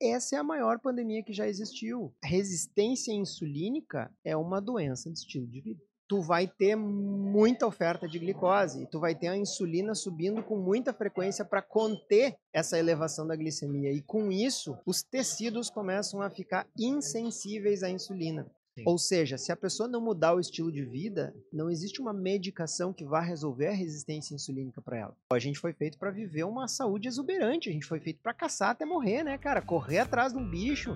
essa é a maior pandemia que já existiu. Resistência insulínica é uma doença de estilo de vida. Tu vai ter muita oferta de glicose, tu vai ter a insulina subindo com muita frequência para conter essa elevação da glicemia. E com isso, os tecidos começam a ficar insensíveis à insulina. Sim. Ou seja, se a pessoa não mudar o estilo de vida, não existe uma medicação que vá resolver a resistência insulínica para ela. A gente foi feito para viver uma saúde exuberante, a gente foi feito para caçar até morrer, né, cara? Correr atrás de um bicho,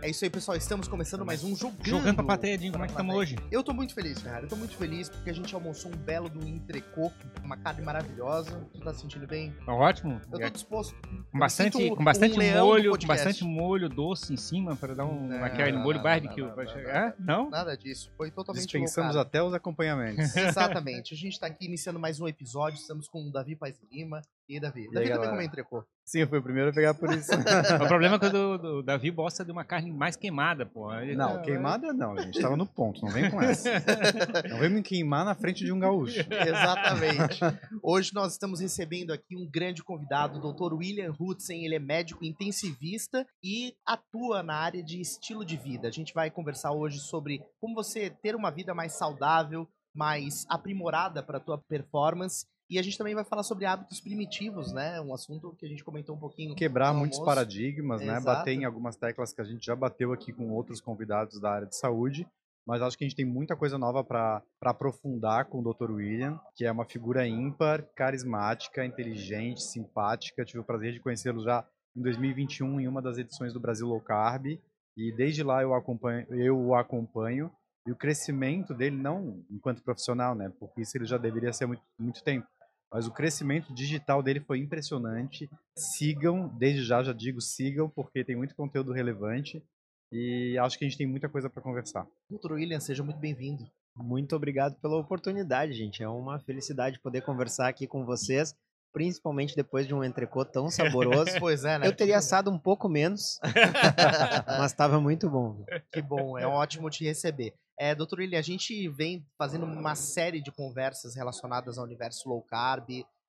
é isso aí, pessoal. Estamos começando mais um Jogando. Jogando pra plateia, Dinho. Como é que estamos hoje? Eu tô muito feliz, cara. Eu tô muito feliz porque a gente almoçou um belo do entrecô, uma carne maravilhosa. Tu tá se sentindo bem? Tá ótimo. Eu tô disposto. Com bastante, com bastante um molho, com bastante molho doce em cima para dar um, não, aquele molho barbecue. Não, não, é? não? Nada disso. Foi totalmente Dispensamos loucado. até os acompanhamentos. Exatamente. A gente tá aqui iniciando mais um episódio. Estamos com o Davi Paz Lima. E Davi? E Davi também comeu entrecô. Sim, eu fui o primeiro a pegar por isso. o problema é que o, Davi gosta de uma carne mais queimada, pô. Ele não, tá... queimada não, a gente tava no ponto, não vem com essa. Não vem me queimar na frente de um gaúcho. Exatamente. Hoje nós estamos recebendo aqui um grande convidado, o Dr. William Hudson, ele é médico intensivista e atua na área de estilo de vida. A gente vai conversar hoje sobre como você ter uma vida mais saudável, mais aprimorada para a tua performance e a gente também vai falar sobre hábitos primitivos, né? Um assunto que a gente comentou um pouquinho. Quebrar muitos paradigmas, né? Bater em algumas teclas que a gente já bateu aqui com outros convidados da área de saúde. Mas acho que a gente tem muita coisa nova para aprofundar com o Dr. William, que é uma figura ímpar, carismática, inteligente, simpática. Tive o prazer de conhecê-lo já em 2021 em uma das edições do Brasil Low Carb. E desde lá eu, acompanho, eu o acompanho. E o crescimento dele, não enquanto profissional, né? Porque isso ele já deveria ser muito, muito tempo mas o crescimento digital dele foi impressionante. Sigam, desde já já digo, sigam, porque tem muito conteúdo relevante e acho que a gente tem muita coisa para conversar. Doutor William, seja muito bem-vindo. Muito obrigado pela oportunidade, gente. É uma felicidade poder conversar aqui com vocês, principalmente depois de um entrecô tão saboroso. pois é, né? Eu teria assado um pouco menos, mas estava muito bom. Que bom, é ótimo te receber. É, doutor William, a gente vem fazendo uma série de conversas relacionadas ao universo low carb,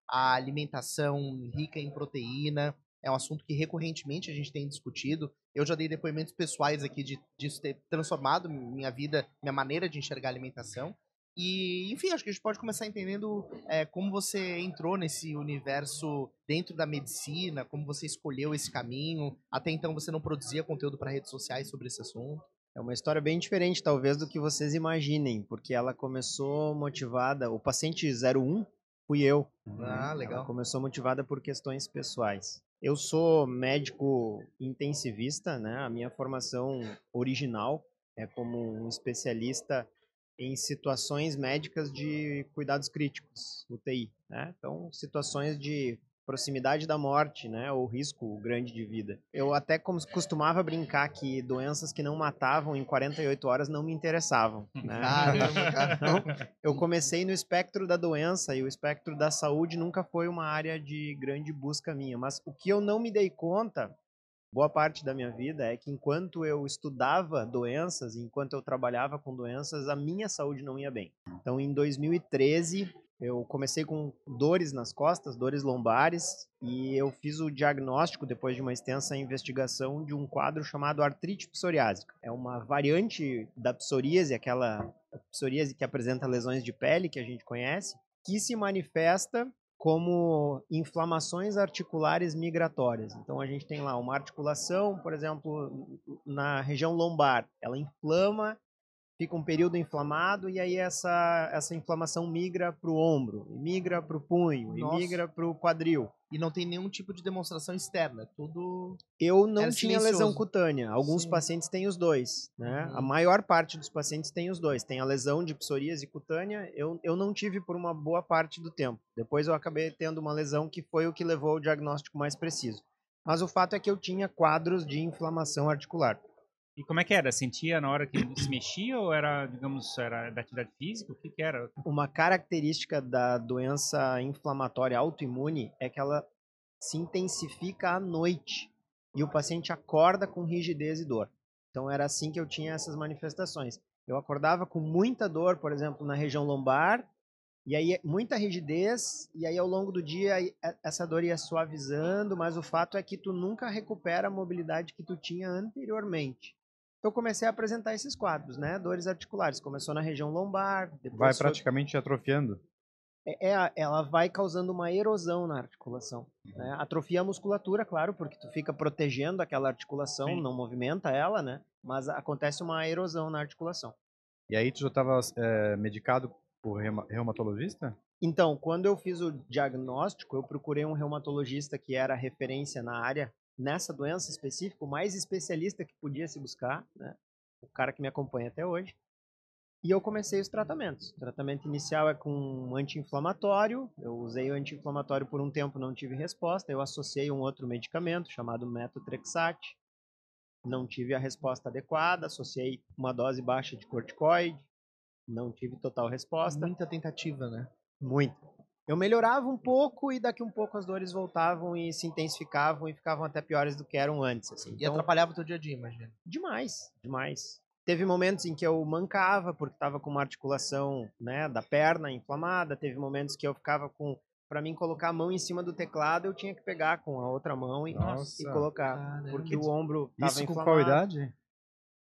à alimentação rica em proteína. É um assunto que recorrentemente a gente tem discutido. Eu já dei depoimentos pessoais aqui de, disso ter transformado minha vida, minha maneira de enxergar a alimentação. E, enfim, acho que a gente pode começar entendendo é, como você entrou nesse universo dentro da medicina, como você escolheu esse caminho. Até então você não produzia conteúdo para redes sociais sobre esse assunto. É uma história bem diferente, talvez, do que vocês imaginem, porque ela começou motivada. O paciente 01 fui eu. Ah, legal. Ela começou motivada por questões pessoais. Eu sou médico intensivista, né? A minha formação original é como um especialista em situações médicas de cuidados críticos, UTI, né? Então, situações de proximidade da morte, né, ou risco grande de vida. Eu até costumava brincar que doenças que não matavam em 48 horas não me interessavam, né? Então, eu comecei no espectro da doença e o espectro da saúde nunca foi uma área de grande busca minha, mas o que eu não me dei conta boa parte da minha vida é que enquanto eu estudava doenças, enquanto eu trabalhava com doenças, a minha saúde não ia bem. Então, em 2013, eu comecei com dores nas costas, dores lombares, e eu fiz o diagnóstico, depois de uma extensa investigação, de um quadro chamado artrite psoriásica. É uma variante da psoríase, aquela psoríase que apresenta lesões de pele que a gente conhece, que se manifesta como inflamações articulares migratórias. Então a gente tem lá uma articulação, por exemplo, na região lombar, ela inflama fica um período inflamado e aí essa, essa inflamação migra para o ombro, migra para o punho, Nossa. e migra para o quadril. E não tem nenhum tipo de demonstração externa, tudo. Eu não tinha silencioso. lesão cutânea. Alguns Sim. pacientes têm os dois, né? Uhum. A maior parte dos pacientes tem os dois. Tem a lesão de psoríase cutânea. Eu, eu não tive por uma boa parte do tempo. Depois eu acabei tendo uma lesão que foi o que levou ao diagnóstico mais preciso. Mas o fato é que eu tinha quadros de inflamação articular. E como é que era? Sentia na hora que se mexia ou era, digamos, era da atividade física? O que, que era? Uma característica da doença inflamatória autoimune é que ela se intensifica à noite e o paciente acorda com rigidez e dor. Então era assim que eu tinha essas manifestações. Eu acordava com muita dor, por exemplo, na região lombar E aí, muita rigidez, e aí ao longo do dia essa dor ia suavizando, mas o fato é que tu nunca recupera a mobilidade que tu tinha anteriormente. Então, comecei a apresentar esses quadros, né? Dores articulares. Começou na região lombar. Vai praticamente foi... atrofiando? É, é, ela vai causando uma erosão na articulação. Né? Atrofia a musculatura, claro, porque tu fica protegendo aquela articulação, Sim. não movimenta ela, né? Mas acontece uma erosão na articulação. E aí tu já estava é, medicado por reumatologista? Então, quando eu fiz o diagnóstico, eu procurei um reumatologista que era referência na área, nessa doença específica, o mais especialista que podia se buscar, né? o cara que me acompanha até hoje. E eu comecei os tratamentos. O tratamento inicial é com um anti-inflamatório. Eu usei o anti-inflamatório por um tempo, não tive resposta. Eu associei um outro medicamento chamado metotrexate. Não tive a resposta adequada. Associei uma dose baixa de corticoide. Não tive total resposta. Muita tentativa, né? Muito. Eu melhorava um pouco e daqui um pouco as dores voltavam e se intensificavam e ficavam até piores do que eram antes. Assim. Então, e atrapalhava o teu dia a dia, imagina. Demais, demais. Teve momentos em que eu mancava porque estava com uma articulação né, da perna inflamada. Teve momentos que eu ficava com. Para mim colocar a mão em cima do teclado, eu tinha que pegar com a outra mão e, e colocar. Caramba. Porque o ombro estava Isso com qual idade?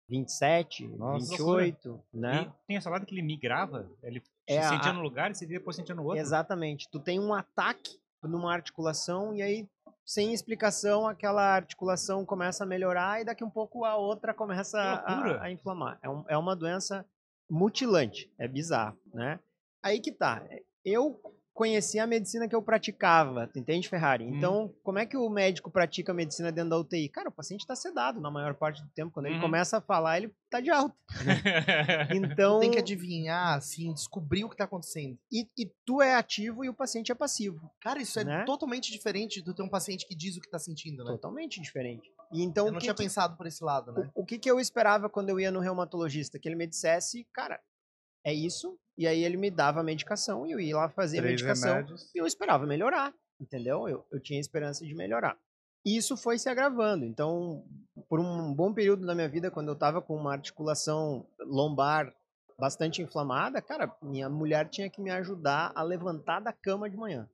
27, Nossa, 28, né? E tem essa lado que ele migrava, ele é sentia a... no lugar e depois sentia no outro. Exatamente. Tu tem um ataque numa articulação e aí sem explicação, aquela articulação começa a melhorar e daqui um pouco a outra começa a, a, inflamar. É, um, é uma doença mutilante, é bizarro, né? Aí que tá. Eu conheci a medicina que eu praticava, entende, Ferrari? Hum. Então, hum. como é que o médico pratica a medicina dentro da UTI? Cara, o paciente está sedado na maior parte do tempo. Quando ele uhum. começa a falar, ele tá de alta. então... Tu tem que adivinhar, assim, descobrir o que tá acontecendo. E, e, tu é ativo e o paciente é passivo. Cara, isso é né? totalmente diferente do ter um paciente que diz o que tá sentindo, né? Totalmente diferente. E então, eu não tinha que, pensado por esse lado, né? O, o que, que eu esperava quando eu ia no reumatologista? Que ele me dissesse, cara, é isso, e aí ele me dava a medicação e eu ia lá fazer Três a medicação remédios. e eu esperava melhorar, entendeu? Eu, eu tinha esperança de melhorar. E isso foi se agravando. Então, por um bom período da minha vida, quando eu estava com uma articulação lombar bastante inflamada, cara, minha mulher tinha que me ajudar a levantar da cama de manhã.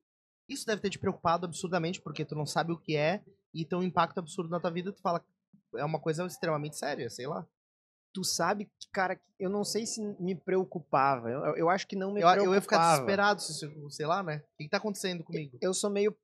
Isso deve ter te preocupado absurdamente, porque tu não sabe o que é e tem um impacto absurdo na tua vida, tu fala, é uma coisa extremamente séria, sei lá tu sabe que, cara, eu não sei se me preocupava. Eu, eu acho que não me eu, preocupava. Eu ia ficar desesperado, sei lá, né? O que tá acontecendo comigo? Eu sou meio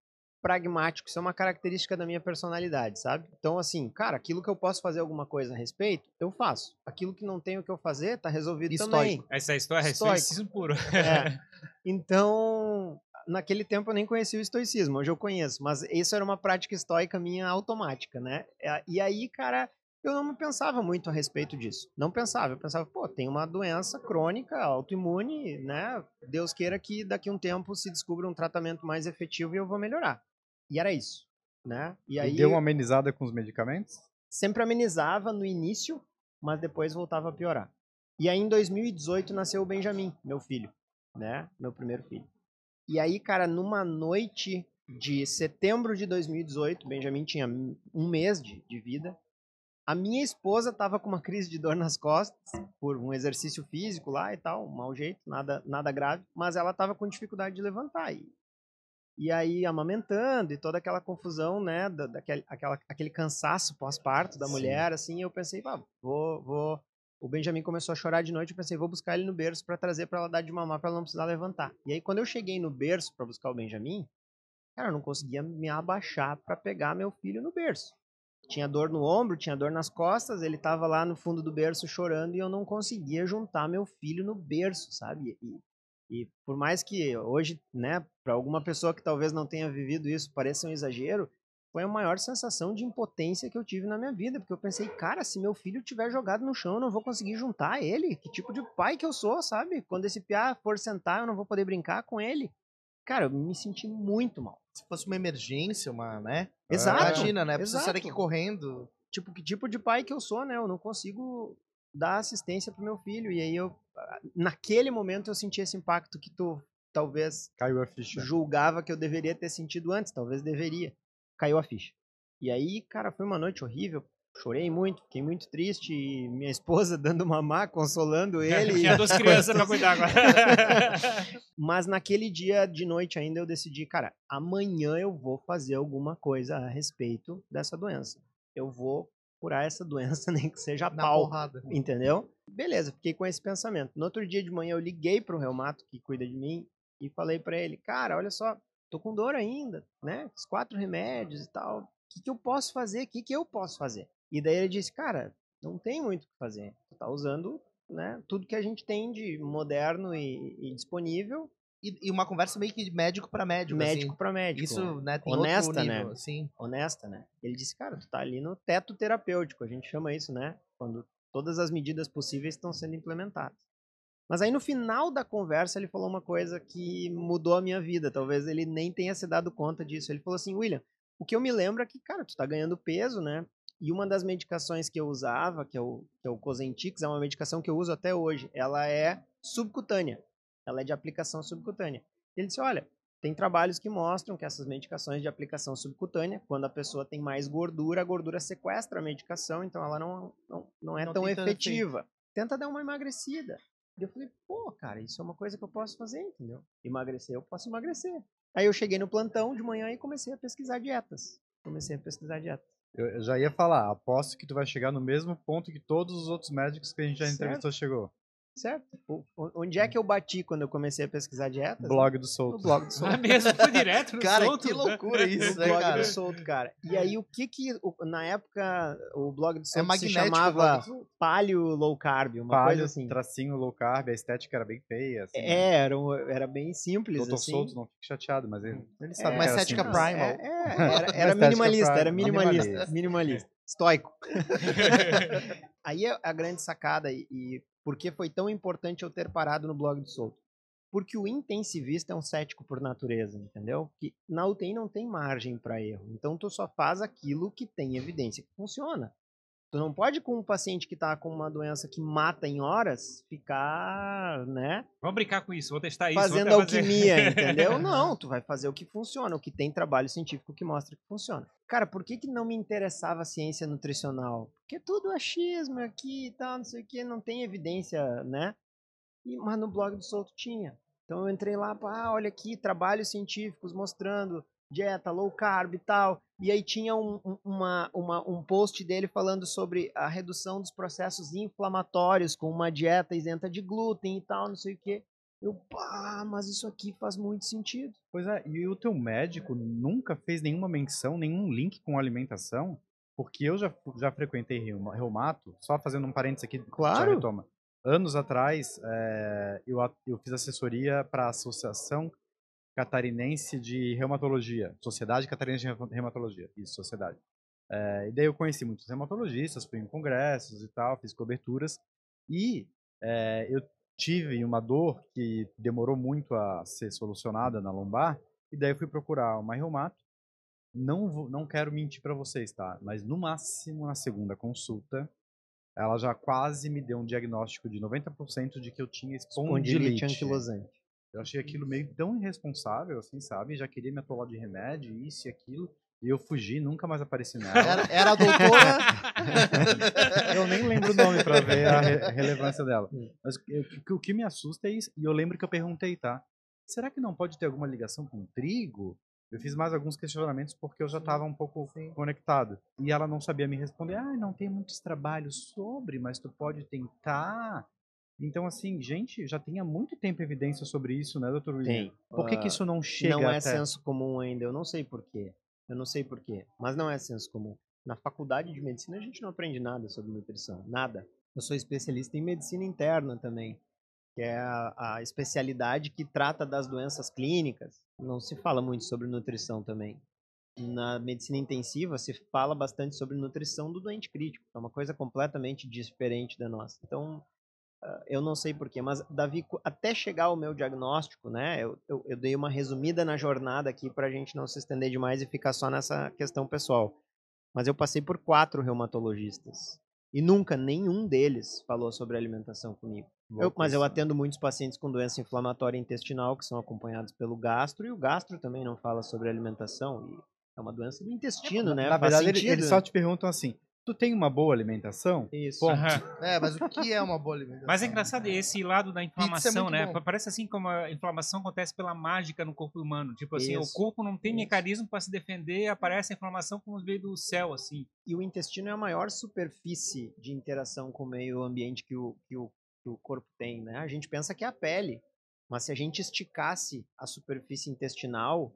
pragmático, isso é uma característica da minha personalidade, sabe? Então, assim, cara, aquilo que eu posso fazer alguma coisa a respeito, eu faço. Aquilo que não tenho que eu fazer, tá resolvido Estoico. também. Essa história é estoicismo puro. É. Então, naquele tempo eu nem conhecia o estoicismo, hoje eu conheço, mas isso era uma prática estoica minha automática, né? É, e aí, cara, eu não pensava muito a respeito disso. Não pensava. Eu pensava, pô, tem uma doença crônica, autoimune, né? Deus queira que daqui a um tempo se descubra um tratamento mais efetivo e eu vou melhorar. E era isso, né? E, aí, e deu uma amenizada com os medicamentos? Sempre amenizava no início, mas depois voltava a piorar. E aí em 2018 nasceu o Benjamin, meu filho, né? Meu primeiro filho. E aí, cara, numa noite de setembro de 2018, Benjamin tinha um mês de, de vida, a minha esposa estava com uma crise de dor nas costas por um exercício físico lá e tal, um mau jeito, nada, nada grave, mas ela estava com dificuldade de levantar. E, e aí amamentando e toda aquela confusão, né, da, daquele aquela, aquele cansaço pós-parto da Sim. mulher, assim, eu pensei, ah, vou, vou. O Benjamin começou a chorar de noite, eu pensei, vou buscar ele no berço para trazer para ela dar de mamar para ela não precisar levantar. E aí quando eu cheguei no berço para buscar o Benjamin, cara, eu não conseguia me abaixar para pegar meu filho no berço tinha dor no ombro, tinha dor nas costas, ele estava lá no fundo do berço chorando e eu não conseguia juntar meu filho no berço, sabe? E, e por mais que hoje, né, para alguma pessoa que talvez não tenha vivido isso pareça um exagero, foi a maior sensação de impotência que eu tive na minha vida, porque eu pensei, cara, se meu filho tiver jogado no chão, eu não vou conseguir juntar ele. Que tipo de pai que eu sou, sabe? Quando esse piá for sentar, eu não vou poder brincar com ele. Cara, eu me senti muito mal se fosse uma emergência, uma, né? Exato. Imagina, né? Precisa sair aqui correndo. Tipo, que tipo de pai que eu sou, né? Eu não consigo dar assistência pro meu filho. E aí eu, naquele momento, eu senti esse impacto que tu talvez caiu a ficha. julgava que eu deveria ter sentido antes, talvez deveria. Caiu a ficha. E aí, cara, foi uma noite horrível. Chorei muito, fiquei muito triste. E minha esposa dando mamar, consolando ele. Tinha duas crianças pra cuidar agora. Mas naquele dia de noite ainda eu decidi, cara, amanhã eu vou fazer alguma coisa a respeito dessa doença. Eu vou curar essa doença, nem que seja Na pau. porrada. Entendeu? Beleza, fiquei com esse pensamento. No outro dia de manhã eu liguei pro reumato que cuida de mim e falei para ele, cara, olha só, tô com dor ainda, né? Os quatro remédios e tal. O que, que eu posso fazer? O que, que eu posso fazer? E daí ele disse, cara, não tem muito o que fazer. Tu tá usando né, tudo que a gente tem de moderno e, e disponível, E, e uma conversa meio que de médico pra médico. médico assim. para médico. Isso, né, tem Honesta, né? nível, Sim. honesta, né? Ele disse, cara, tu tá ali no teto terapêutico, a gente chama isso, né? Quando todas as medidas possíveis estão sendo implementadas. Mas aí no final da conversa ele falou uma coisa que mudou a minha vida, talvez ele nem tenha se dado conta disso. Ele falou assim, William, o que eu me lembro é que, cara, tu tá ganhando peso, né? E uma das medicações que eu usava, que é o, que é o Cosentix, é uma medicação que eu uso até hoje. Ela é subcutânea. Ela é de aplicação subcutânea. Ele disse, olha, tem trabalhos que mostram que essas medicações de aplicação subcutânea, quando a pessoa tem mais gordura, a gordura sequestra a medicação, então ela não, não, não é Não tão tem tanto efetiva. Tenta dar uma emagrecida. E eu falei, pô, cara, isso é uma coisa que eu posso fazer, entendeu? Emagrecer, eu posso emagrecer. Aí eu cheguei no plantão de manhã e comecei a pesquisar dietas. Comecei a pesquisar dietas. Eu já ia falar, aposto que tu vai chegar no mesmo ponto que todos os outros médicos que a gente já Certo. entrevistou chegou. Certo? O- Onde é que eu bati quando eu comecei a pesquisar dietas? Blog do No Solto. blog do Ah, Solto. mesmo, foi direto no Cara, solto. que loucura isso, né, blog cara? do Solto, cara. E aí, o que que... o- Na época, o blog do É Solto se magnético. o chamava. Palio Low Carb, uma Palio, coisa assim. tracinho low carb, a estética era bem feia. Assim, É, era, um- era bem simples, Doutor assim. Solto não fique chateado, mas ele, ele É, sabe uma que era estética simples. Primal. é, é, era, Uma era minimalista, prime- era minimalista, minimalista. minimalista, estoico. Aí é a grande sacada e, e por que foi tão importante eu ter parado no blog do Solto? Porque o intensivista é um cético por natureza, entendeu? Que na UTI não tem margem para erro. Então tu só faz aquilo que tem evidência que funciona. Tu não pode com um paciente que tá com uma doença que mata em horas ficar, né, Vamos brincar com isso, vou testar isso. fazendo até fazer- alquimia, entendeu? Não, tu vai fazer o que funciona, o que tem trabalho científico que mostra que funciona. Cara, por que, que não me interessava a ciência nutricional? Porque tudo é achismo aqui e tal, não sei o que, não tem evidência, né? E, mas no blog do Solto tinha. Então eu entrei lá, ah, olha aqui, trabalhos científicos mostrando dieta low carb e tal. E aí tinha um, um- uma, uma- um post dele falando sobre a redução dos processos inflamatórios com uma dieta isenta de glúten e tal, não sei o que. Eu, pá, mas isso aqui faz muito sentido. Pois é, e o teu médico nunca fez nenhuma menção, nenhum link com alimentação? Porque eu já, já frequentei reuma- reumato, só fazendo um parênteses aqui, Claro. já retoma. Anos atrás, eh, eu, eu fiz assessoria para a Associação Catarinense de Reumatologia, Sociedade Catarinense de Reu- Reumatologia, isso, sociedade. Eh, e daí eu conheci muitos reumatologistas, fui em congressos e tal, fiz coberturas, e eh, eu tive uma dor que demorou muito a ser solucionada na lombar, e daí eu fui procurar uma reumato. Não, vou- não quero mentir para vocês, tá? Mas no máximo na segunda consulta, ela já quase me deu um diagnóstico de 90% de que eu tinha espondilite. Condilite anquilosante. Eu achei aquilo meio tão irresponsável, assim, sabe? Já queria me atolar de remédio, isso e aquilo. E eu fugi, nunca mais apareci nela. Era, era a doutora. Eu nem lembro o nome pra ver a re- relevância dela. Hum. Mas o que- o que me assusta é isso. E eu lembro que eu perguntei, tá? Será que não pode ter alguma ligação com trigo? Eu fiz mais alguns questionamentos porque eu já estava um pouco conectado. E ela não sabia me responder. Ah, não tem muitos trabalhos sobre, mas tu pode tentar. Então, assim, gente, já tem há muito tempo evidência sobre isso, né, doutor William? Tem. Por que, que Ah, isso não chega não é até... senso comum ainda, eu não sei porquê. Eu não sei porquê, mas não é senso comum. Na faculdade de medicina a gente não aprende nada sobre nutrição, nada. Eu sou especialista em medicina interna também, que é a, a especialidade que trata das doenças clínicas. Não se fala muito sobre nutrição também. Na medicina intensiva se fala bastante sobre nutrição do doente crítico, é uma coisa completamente diferente da nossa. Então, eu não sei porquê, mas Davi, até chegar ao meu diagnóstico, né, eu, eu, eu dei uma resumida na jornada aqui para a gente não se estender demais e ficar só nessa questão pessoal. Mas eu passei por quatro reumatologistas e nunca nenhum deles falou sobre alimentação comigo. Eu- mas eu atendo muitos pacientes com doença inflamatória intestinal que são acompanhados pelo gastro e o gastro também não fala sobre alimentação. É uma doença do intestino, é, né? Na verdade, sentido, eles só te perguntam assim: tu tem uma boa alimentação? Isso. Ponto. É, mas o que é uma boa alimentação? Mas é engraçado esse lado da é inflamação, é né? Bom. Parece assim como a inflamação acontece pela mágica no corpo humano. Tipo assim, Isso. o corpo não tem Isso. mecanismo para se defender, aparece a inflamação como veio do céu, assim. E o intestino é a maior superfície de interação com o meio ambiente que o, que o, que o corpo tem, né? A gente pensa que é a pele, mas se a gente esticasse a superfície intestinal,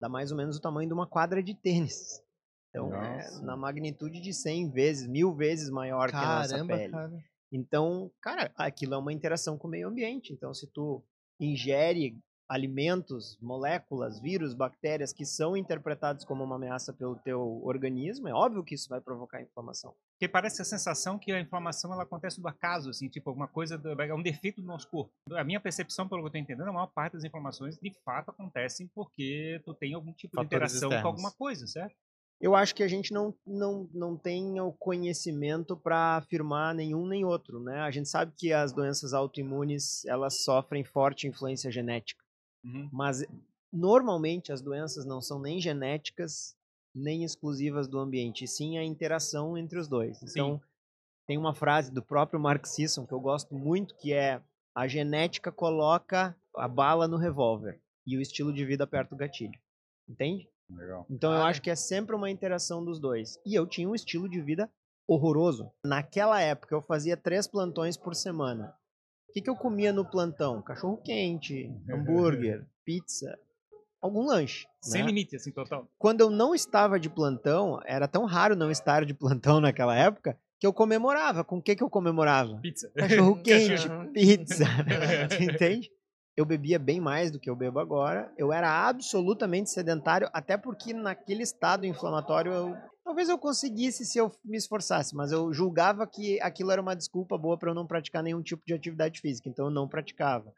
dá mais ou menos o tamanho de uma quadra de tênis. Então, é na magnitude de 100 vezes, mil vezes maior Caramba, que a nossa pele. Cara. Então, cara, aquilo é uma interação com o meio ambiente. Então, se tu ingere alimentos, moléculas, vírus, bactérias que são interpretados como uma ameaça pelo teu organismo, é óbvio que isso vai provocar inflamação. Porque parece a sensação que a inflamação ela acontece do acaso, assim, tipo alguma coisa, é um defeito do nosso corpo. A minha percepção, pelo que eu estou entendendo, a maior parte das inflamações de fato acontecem porque tu tem algum tipo Fatores de interação externos. com alguma coisa, certo? Eu acho que a gente não, não, não tem o conhecimento para afirmar nenhum nem outro, né? A gente sabe que as doenças autoimunes, elas sofrem forte influência genética. Uhum. Mas normalmente as doenças não são nem genéticas, nem exclusivas do ambiente, e sim a interação entre os dois. Então, sim. tem uma frase do próprio Mark Sisson que eu gosto muito, que é a genética coloca a bala no revólver e o estilo de vida aperta o gatilho. Entende? Legal. Então eu acho que é sempre uma interação dos dois. E eu tinha um estilo de vida horroroso. Naquela época eu fazia três plantões por semana. O que, que eu comia no plantão? Cachorro quente, hambúrguer, pizza, algum lanche. Sem né? limite, assim, total. Quando eu não estava de plantão, era tão raro não estar de plantão naquela época, que eu comemorava. Com o que, que eu comemorava? Pizza. Cachorro quente, pizza. Entende? Eu bebia bem mais do que eu bebo agora. Eu era absolutamente sedentário, até porque naquele estado inflamatório eu, talvez eu conseguisse se eu me esforçasse, mas eu julgava que aquilo era uma desculpa boa para eu não praticar nenhum tipo de atividade física, então eu não praticava.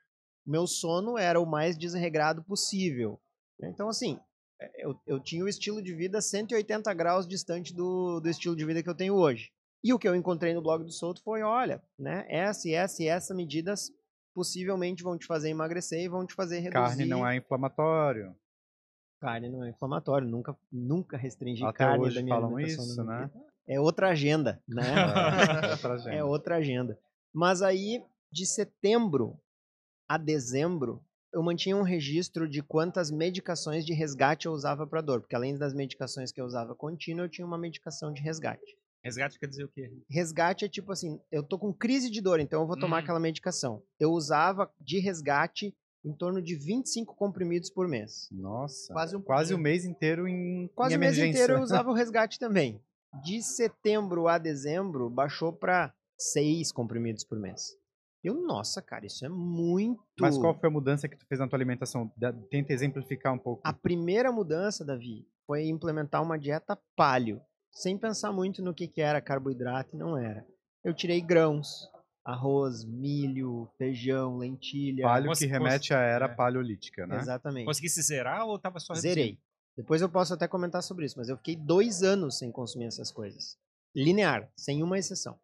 Meu sono era o mais desregrado possível. Então, assim, é, eu, eu tinha o estilo de vida 180 graus distante do, do estilo de vida que eu tenho hoje. E o que eu encontrei no blog do Souto foi, olha, né, essa e essa e essa medidas possivelmente vão te fazer emagrecer e vão te fazer reduzir. Carne não é inflamatório. Carne não é inflamatório, nunca, nunca restringi Até carne hoje da minha falam isso, né? É outra agenda, né? É, outra agenda. é outra agenda. Mas aí, de setembro a dezembro, eu mantinha um registro de quantas medicações de resgate eu usava para dor, porque além das medicações que eu usava contínua, eu tinha uma medicação de resgate. Resgate quer dizer o quê? Resgate é tipo assim, eu tô com crise de dor, então eu vou tomar hum. aquela medicação. Eu usava de resgate em torno de 25 comprimidos por mês. Nossa. Quase um, quase o mês inteiro em Quase em o mês inteiro eu usava o resgate também. De setembro a dezembro baixou para 6 comprimidos por mês. Eu, nossa, cara, isso é muito. Mas qual foi a mudança que tu fez na tua alimentação? Tenta exemplificar um pouco. A primeira mudança, Davi, foi implementar uma dieta paleo sem pensar muito no que, que era carboidrato, não era. Eu tirei grãos, arroz, milho, feijão, lentilha. Palio que remete à era é. paleolítica, né? Exatamente. Conseguisse zerar ou estava só reduzindo? Zerei. Depois eu posso até comentar sobre isso, mas eu fiquei dois anos sem consumir essas coisas. Linear, sem uma exceção.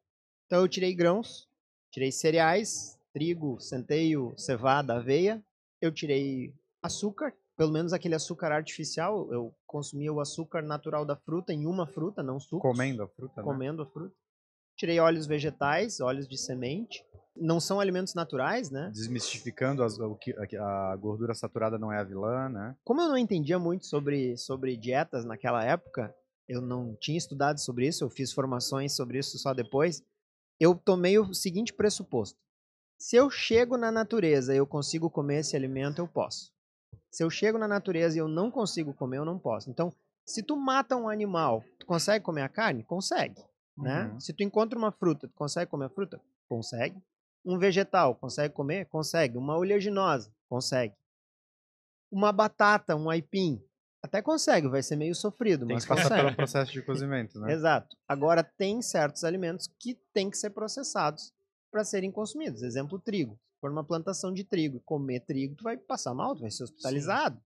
Então eu tirei grãos, tirei cereais, trigo, centeio, cevada, aveia. Eu tirei açúcar, pelo menos aquele açúcar artificial, eu consumia o açúcar natural da fruta em uma fruta, não suco. Comendo a fruta, né? Comendo a fruta. Tirei óleos vegetais, óleos de semente. Não são alimentos naturais, né? Desmistificando as, o que, a gordura saturada não é a vilã, né? Como eu não entendia muito sobre, sobre dietas naquela época, eu não tinha estudado sobre isso, eu fiz formações sobre isso só depois. Eu tomei o seguinte pressuposto: se eu chego na natureza e eu consigo comer esse alimento, eu posso. Se eu chego na natureza e eu não consigo comer, eu não posso. Então, se tu mata um animal, tu consegue comer a carne? Consegue. Né? Uhum. Se tu encontra uma fruta, tu consegue comer a fruta? Consegue. Um vegetal, consegue comer? Consegue. Uma oleaginosa? Consegue. Uma batata, um aipim? Até consegue, vai ser meio sofrido, tem mas que passar pelo processo de cozimento, né? Exato. Agora, tem certos alimentos que têm que ser processados para serem consumidos. Exemplo, trigo for numa plantação de trigo, comer trigo, tu vai passar mal, tu vai ser hospitalizado. Sim.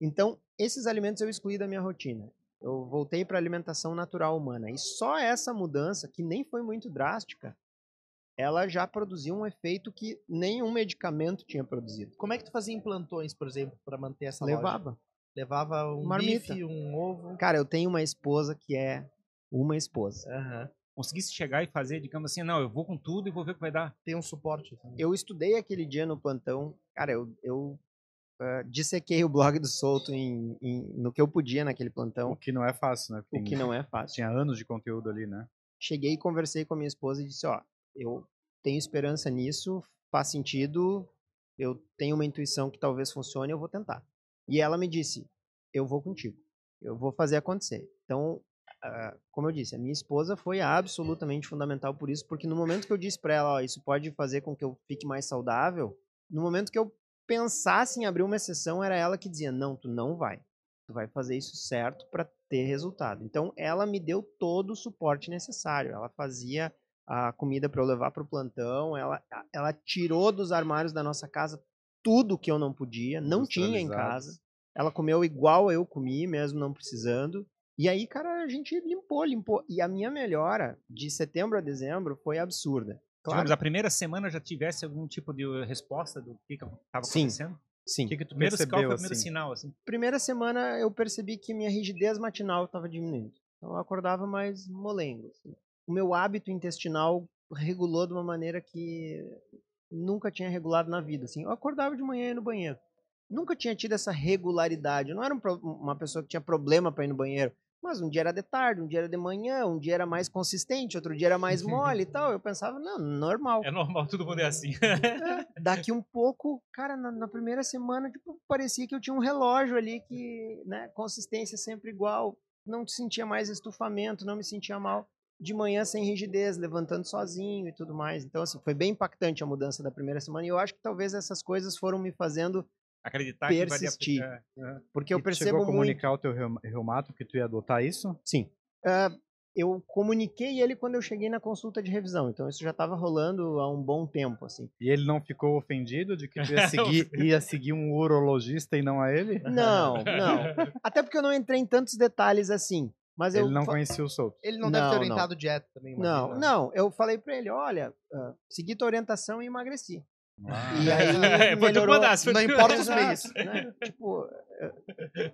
Então, esses alimentos eu excluí da minha rotina. Eu voltei para alimentação natural humana. E só essa mudança, que nem foi muito drástica, ela já produziu um efeito que nenhum medicamento tinha produzido. Como é que tu fazia implantões, por exemplo, para manter essa Levava. Lógica? Levava um Marmita. bife, um ovo. Cara, eu tenho uma esposa que é uma esposa. Aham. Conseguisse chegar e fazer, digamos assim, não, eu vou com tudo e vou ver o que vai dar. Tem um suporte. assim. Eu estudei aquele dia no plantão. Cara, eu, eu ah, dissequei o blog do Solto em, em- no que eu podia naquele O plantão, que não é fácil, né? o que não é fácil. Tinha anos de conteúdo ali, né? cheguei e conversei com a minha esposa e disse, ó, eu tenho esperança nisso, faz sentido, eu tenho uma intuição que talvez funcione, eu vou tentar. E ela me disse, eu vou contigo, eu vou fazer acontecer. Então, como eu disse, a minha esposa foi absolutamente fundamental por isso, porque no momento que eu disse para ela, ó, isso pode fazer com que eu fique mais saudável, no momento que eu pensasse em abrir uma exceção, era ela que dizia, não, tu não vai. Tu vai fazer isso certo para ter resultado. Então, ela me deu todo o suporte necessário. Ela fazia a comida para eu levar para o plantão. Ela, ela tirou dos armários da nossa casa tudo que eu não podia, não tinha em casa. Ela comeu igual eu comi, mesmo não precisando. E aí, cara, a gente limpou, limpou. E a minha melhora de setembro a dezembro foi absurda. Claro, Digamos, a primeira semana já tivesse algum tipo de resposta do que estava acontecendo? sim. O que, que tu Primeiro, qual foi percebeu, o primeiro assim? sinal, assim? primeira semana eu percebi que minha rigidez matinal estava diminuindo. Então eu acordava mais molengo. assim. O meu hábito intestinal regulou de uma maneira que nunca tinha regulado na vida. Assim, eu acordava de manhã e ia no banheiro. Nunca tinha tido essa regularidade. Eu não era um uma pessoa que tinha problema para ir no banheiro. Mas um dia era de tarde, um dia era de manhã, um dia era mais consistente, outro dia era mais mole e tal. Eu pensava, não, normal. É normal, todo mundo é assim. Daqui um pouco, cara, na, na primeira semana, tipo, parecia que eu tinha um relógio ali que, né, consistência sempre igual, não sentia mais estufamento, não me sentia mal. De manhã sem rigidez, levantando sozinho e tudo mais. Então, assim, foi bem impactante a mudança da primeira semana e eu acho que talvez essas coisas foram me fazendo, Acreditar que vai Persistir. é, é. porque eu E percebo chegou a muito. comunicar o teu reuma- reumato que tu ia adotar isso? Sim. Ah, eu comuniquei ele quando eu cheguei na consulta de revisão, então isso já estava rolando há um bom tempo, assim. E ele não ficou ofendido de que tu ia seguir, ia seguir um urologista e não a ele? Não, não. Até porque eu não entrei em tantos detalhes assim. Mas eu Ele não fa- conhecia o solto. Ele não, Não, deve ter não. orientado dieta também, Não, imagina. não, eu falei pra ele, olha, ah, segui tua orientação e emagreci. Ah. E aí Foi tu que melhorou. mandasse, Não importa os meios. né? Tipo,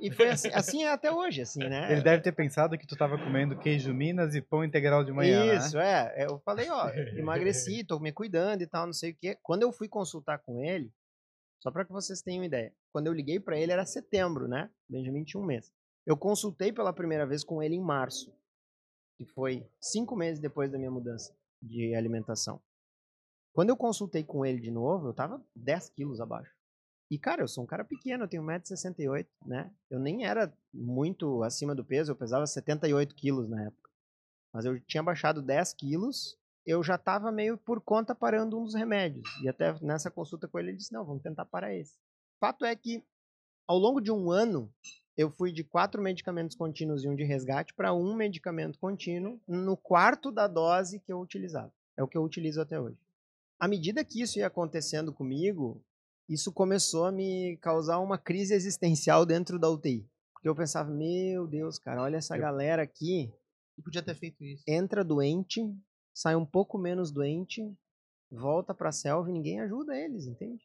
e foi assim, assim é até hoje, assim, né? Ele deve ter pensado que tu tava comendo queijo Minas e pão integral de manhã, né? Isso, é. Eu falei, ó, emagreci, tô me cuidando e tal, não sei o quê. Quando eu fui consultar com ele, só pra que vocês tenham ideia, quando eu liguei pra ele era setembro, né? Benjamin tinha um mês. Eu consultei pela primeira vez com ele em março, que foi cinco meses depois da minha mudança de alimentação. Quando eu consultei com ele de novo, eu tava 10 quilos abaixo. E, cara, eu sou um cara pequeno, eu tenho 1,68m, né? Eu nem era muito acima do peso, eu pesava 78 quilos na época. Mas eu tinha baixado 10 quilos, eu já tava meio por conta parando um dos remédios. E até nessa consulta com ele, ele disse, não, vamos tentar parar esse. Fato é que, ao longo de um ano, eu fui de quatro medicamentos contínuos e um de resgate para um medicamento contínuo no quarto da dose que eu utilizava. É o que eu utilizo até hoje. À medida que isso ia acontecendo comigo, isso começou a me causar uma crise existencial dentro da UTI. Porque eu pensava, meu Deus, cara, olha essa Eu- galera aqui, Tu podia ter feito isso. entra doente, sai um pouco menos doente, volta para a selva e ninguém ajuda eles, entende?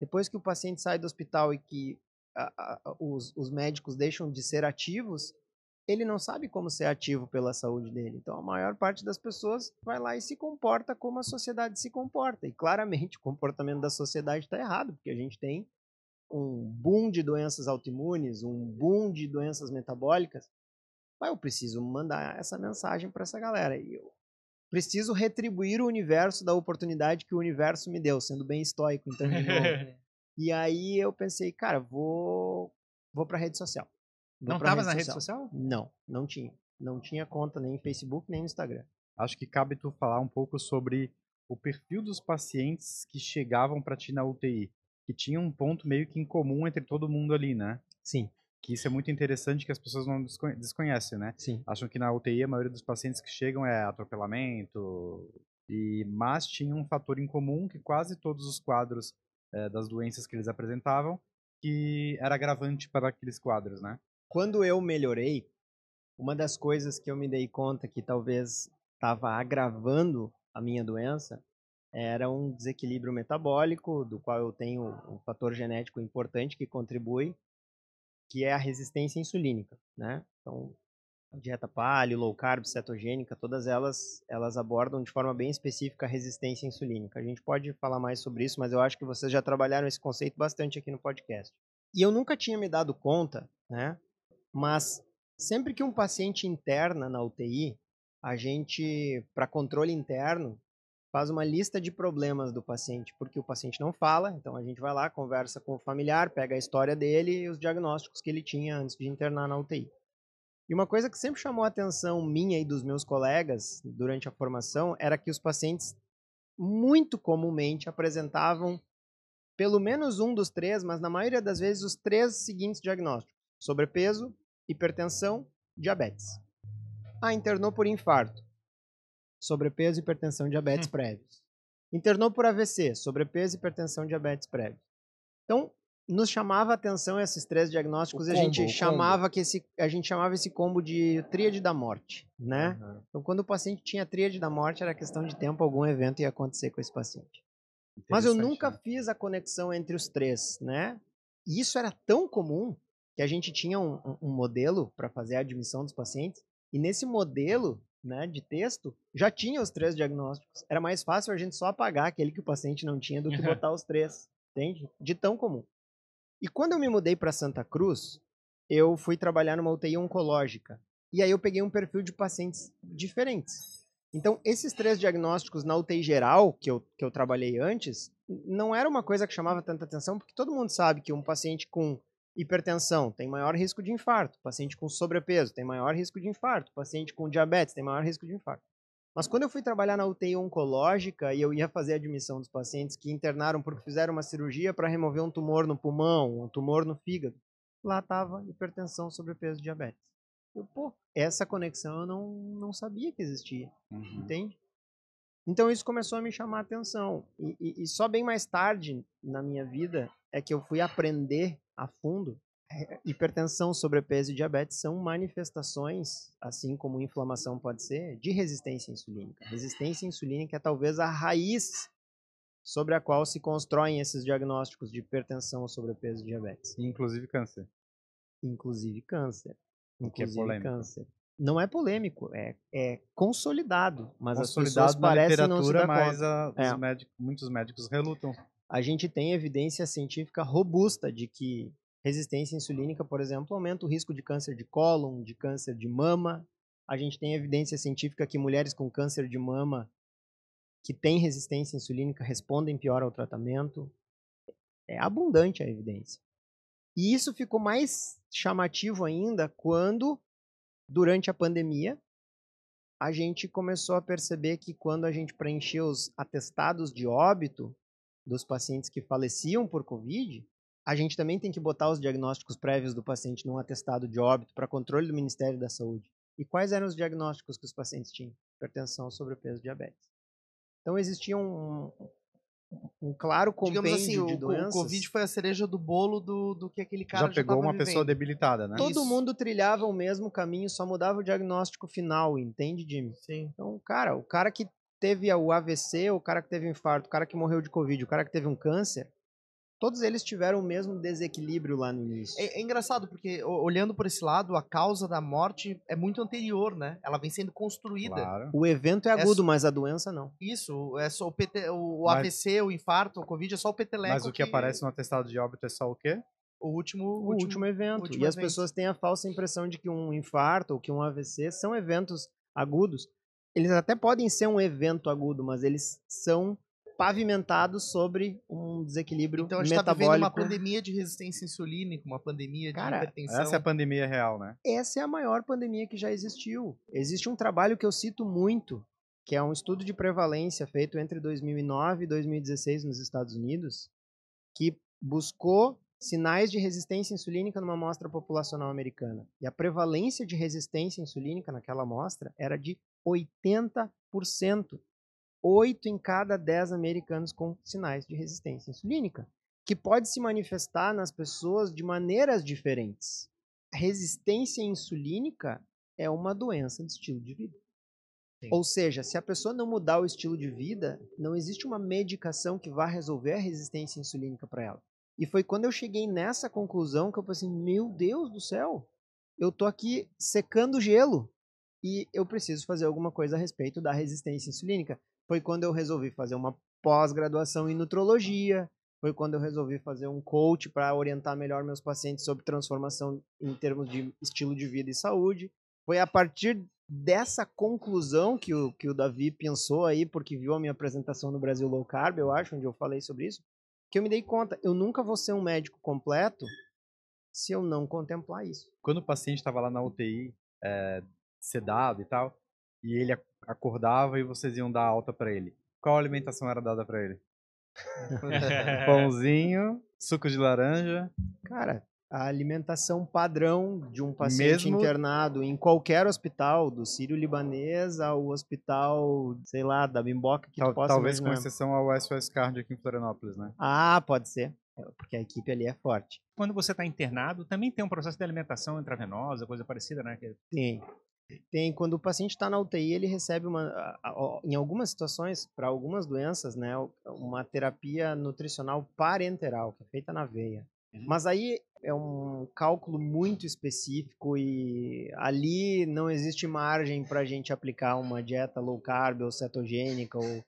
Depois que o paciente sai do hospital e que a- a- os, os médicos deixam de ser ativos, ele não sabe como ser ativo pela saúde dele. Então a maior parte das pessoas vai lá e se comporta como a sociedade se comporta. E claramente o comportamento da sociedade está errado, porque a gente tem um boom de doenças autoimunes, um boom de doenças metabólicas. Mas eu preciso mandar essa mensagem para essa galera. E eu preciso retribuir o universo da oportunidade que o universo me deu, sendo bem estoico, então de novo. E aí eu pensei, cara, vou vou para rede social. Não pra tava na rede social? Não, não tinha. Não tinha conta nem no Facebook, nem no Instagram. Acho que cabe tu falar um pouco sobre o perfil dos pacientes que chegavam para ti na UTI, que tinha um ponto meio que em comum entre todo mundo ali, né? Sim, Que isso é muito interessante que as pessoas não desconhe- desconhecem, né? sim. Acham que na UTI a maioria dos pacientes que chegam é atropelamento, e mas tinha um fator em comum que quase todos os quadros eh, das doenças que eles apresentavam que era agravante para aqueles quadros, né? Quando eu melhorei, uma das coisas que eu me dei conta que talvez estava agravando a minha doença era um desequilíbrio metabólico, do qual eu tenho um fator genético importante que contribui. que é a resistência insulínica, né? Então, dieta paleo, low carb, cetogênica, todas elas elas abordam de forma bem específica a resistência insulínica. A gente pode falar mais sobre isso, mas eu acho que vocês já trabalharam esse conceito bastante aqui no podcast. E eu nunca tinha me dado conta, né? Mas sempre que um paciente interna na UTI, a gente, para controle interno, faz uma lista de problemas do paciente, porque o paciente não fala, então a gente vai lá, conversa com o familiar, pega a história dele e os diagnósticos que ele tinha antes de internar na UTI. E uma coisa que sempre chamou a atenção minha e dos meus colegas durante a formação era que os pacientes muito comumente apresentavam pelo menos um dos três, mas na maioria das vezes os três seguintes diagnósticos: sobrepeso, hipertensão, diabetes. Ah, internou por infarto. Sobrepeso, hipertensão, diabetes hum. prévios. Internou por AVC, sobrepeso, hipertensão, diabetes prévios. Então, nos chamava a atenção esses três diagnósticos combo, e a gente chamava que esse a gente chamava esse combo de tríade da morte, né? Uhum. Então quando o paciente tinha tríade da morte era questão de tempo algum evento ia acontecer com esse paciente. Mas eu nunca né? fiz a conexão entre os três, né? E isso era tão comum que a gente tinha um, um modelo para fazer a admissão dos pacientes e nesse modelo né, de texto já tinha os três diagnósticos. Era mais fácil a gente só apagar aquele que o paciente não tinha do que botar os três, entende? De tão comum. E quando eu me mudei para Santa Cruz, eu fui trabalhar numa UTI oncológica. E aí eu peguei um perfil de pacientes diferentes. Então, esses três diagnósticos na UTI geral, que eu, que eu trabalhei antes, não era uma coisa que chamava tanta atenção, porque todo mundo sabe que um paciente com hipertensão tem maior risco de infarto, paciente com sobrepeso tem maior risco de infarto, paciente com diabetes tem maior risco de infarto. Mas quando eu fui trabalhar na UTI oncológica e eu ia fazer a admissão dos pacientes que internaram porque fizeram uma cirurgia para remover um tumor no pulmão, um tumor no fígado, lá estava hipertensão, sobrepeso diabetes. Eu, pô, essa conexão eu não, não sabia que existia, uhum. entende? Então isso começou a me chamar a atenção. E, e, e só bem mais tarde na minha vida é que eu fui aprender a fundo é, hipertensão, sobrepeso e diabetes são manifestações, assim como inflamação pode ser, de resistência insulínica. Resistência insulínica é talvez a raiz sobre a qual se constroem esses diagnósticos de hipertensão, sobrepeso e diabetes. Inclusive câncer. Inclusive câncer. Inclusive é câncer. Não é polêmico, é, é consolidado, mas consolidado as pessoas parecem não se dar mas a, é. médicos, muitos médicos relutam. A gente tem evidência científica robusta de que resistência insulínica, por exemplo, aumenta o risco de câncer de cólon, de câncer de mama. A gente tem evidência científica que mulheres com câncer de mama que têm resistência insulínica respondem pior ao tratamento. É abundante a evidência. E isso ficou mais chamativo ainda quando, durante a pandemia, a gente começou a perceber que quando a gente preencheu os atestados de óbito dos pacientes que faleciam por Covid, a gente também tem que botar os diagnósticos prévios do paciente num atestado de óbito para controle do Ministério da Saúde. E quais eram os diagnósticos que os pacientes tinham? Hipertensão, sobrepeso, diabetes. Então existia um, um claro compêndio Digamos assim, de doenças. O Covid foi a cereja do bolo do, do que aquele cara já, já pegou uma vivendo. pessoa debilitada, né? Todo Isso. mundo trilhava o mesmo caminho, só mudava o diagnóstico final, entende, Jimmy? Sim. Então, cara, o cara que teve o AVC, o cara que teve um infarto, o cara que morreu de Covid, o cara que teve um câncer, todos eles tiveram o mesmo desequilíbrio lá no início. É, é, engraçado, porque olhando por esse lado, a causa da morte é muito anterior, né? Ela vem sendo construída. Claro. O evento é, é agudo, é mas a doença não. Isso, é só o, PT, o mas, AVC, o infarto, o Covid é só o peteleco. Mas o que, que, aparece no atestado de óbito é só o quê? O último, o último, último evento. Último e as pessoas têm a falsa impressão de que um infarto ou que um AVC são eventos agudos. Eles até podem ser um evento agudo, mas eles são pavimentados sobre um desequilíbrio então, a gente metabólico. Tá vivendo uma pandemia de resistência insulínica, uma pandemia Cara, de hipertensão. Essa é a pandemia real, né? Essa é a maior pandemia que já existiu. Existe um trabalho que eu cito muito, que é um estudo de prevalência feito entre 2009 e 2016 nos Estados Unidos, que buscou sinais de resistência insulínica numa amostra populacional americana. E a prevalência de resistência insulínica naquela amostra era de 80%. 8 em cada 10 americanos com sinais de resistência insulínica, que pode se manifestar nas pessoas de maneiras diferentes. Resistência insulínica é uma doença de estilo de vida. Sim. Ou seja, se a pessoa não mudar o estilo de vida, não existe uma medicação que vá resolver a resistência insulínica para ela. E foi quando eu cheguei nessa conclusão que eu pensei, meu Deus do céu, eu tô aqui secando gelo e eu preciso fazer alguma coisa a respeito da resistência insulínica. Foi quando eu resolvi fazer uma pós-graduação em nutrologia, foi quando eu resolvi fazer um coach para orientar melhor meus pacientes sobre transformação em termos de estilo de vida e saúde. Foi a partir dessa conclusão que o, que o Davi pensou aí, porque viu a minha apresentação no Brasil Low Carb, eu acho, onde eu falei sobre isso, que eu me dei conta, eu nunca vou ser um médico completo se eu não contemplar isso. Quando o paciente estava lá na UTI, é, sedado e tal, e ele acordava e vocês iam dar alta para ele, qual alimentação era dada para ele? Pãozinho, suco de laranja. Cara, a alimentação padrão de um paciente Mesmo... internado em qualquer hospital, do Sírio-Libanês ao hospital, sei lá, da Bimboca que Tal, possa Talvez imaginar. com exceção ao SOS Card aqui em Florianópolis, né? Ah, pode ser. É, porque a equipe ali é forte. Quando você está internado, também tem um processo de alimentação intravenosa, coisa parecida, né? Sim. Tem, quando o paciente está na UTI, ele recebe uma, em algumas situações, para algumas doenças, né, uma terapia nutricional parenteral, que é feita na veia. Uhum. Mas aí é um cálculo muito específico e ali não existe margem para a gente aplicar uma dieta low carb ou cetogênica ou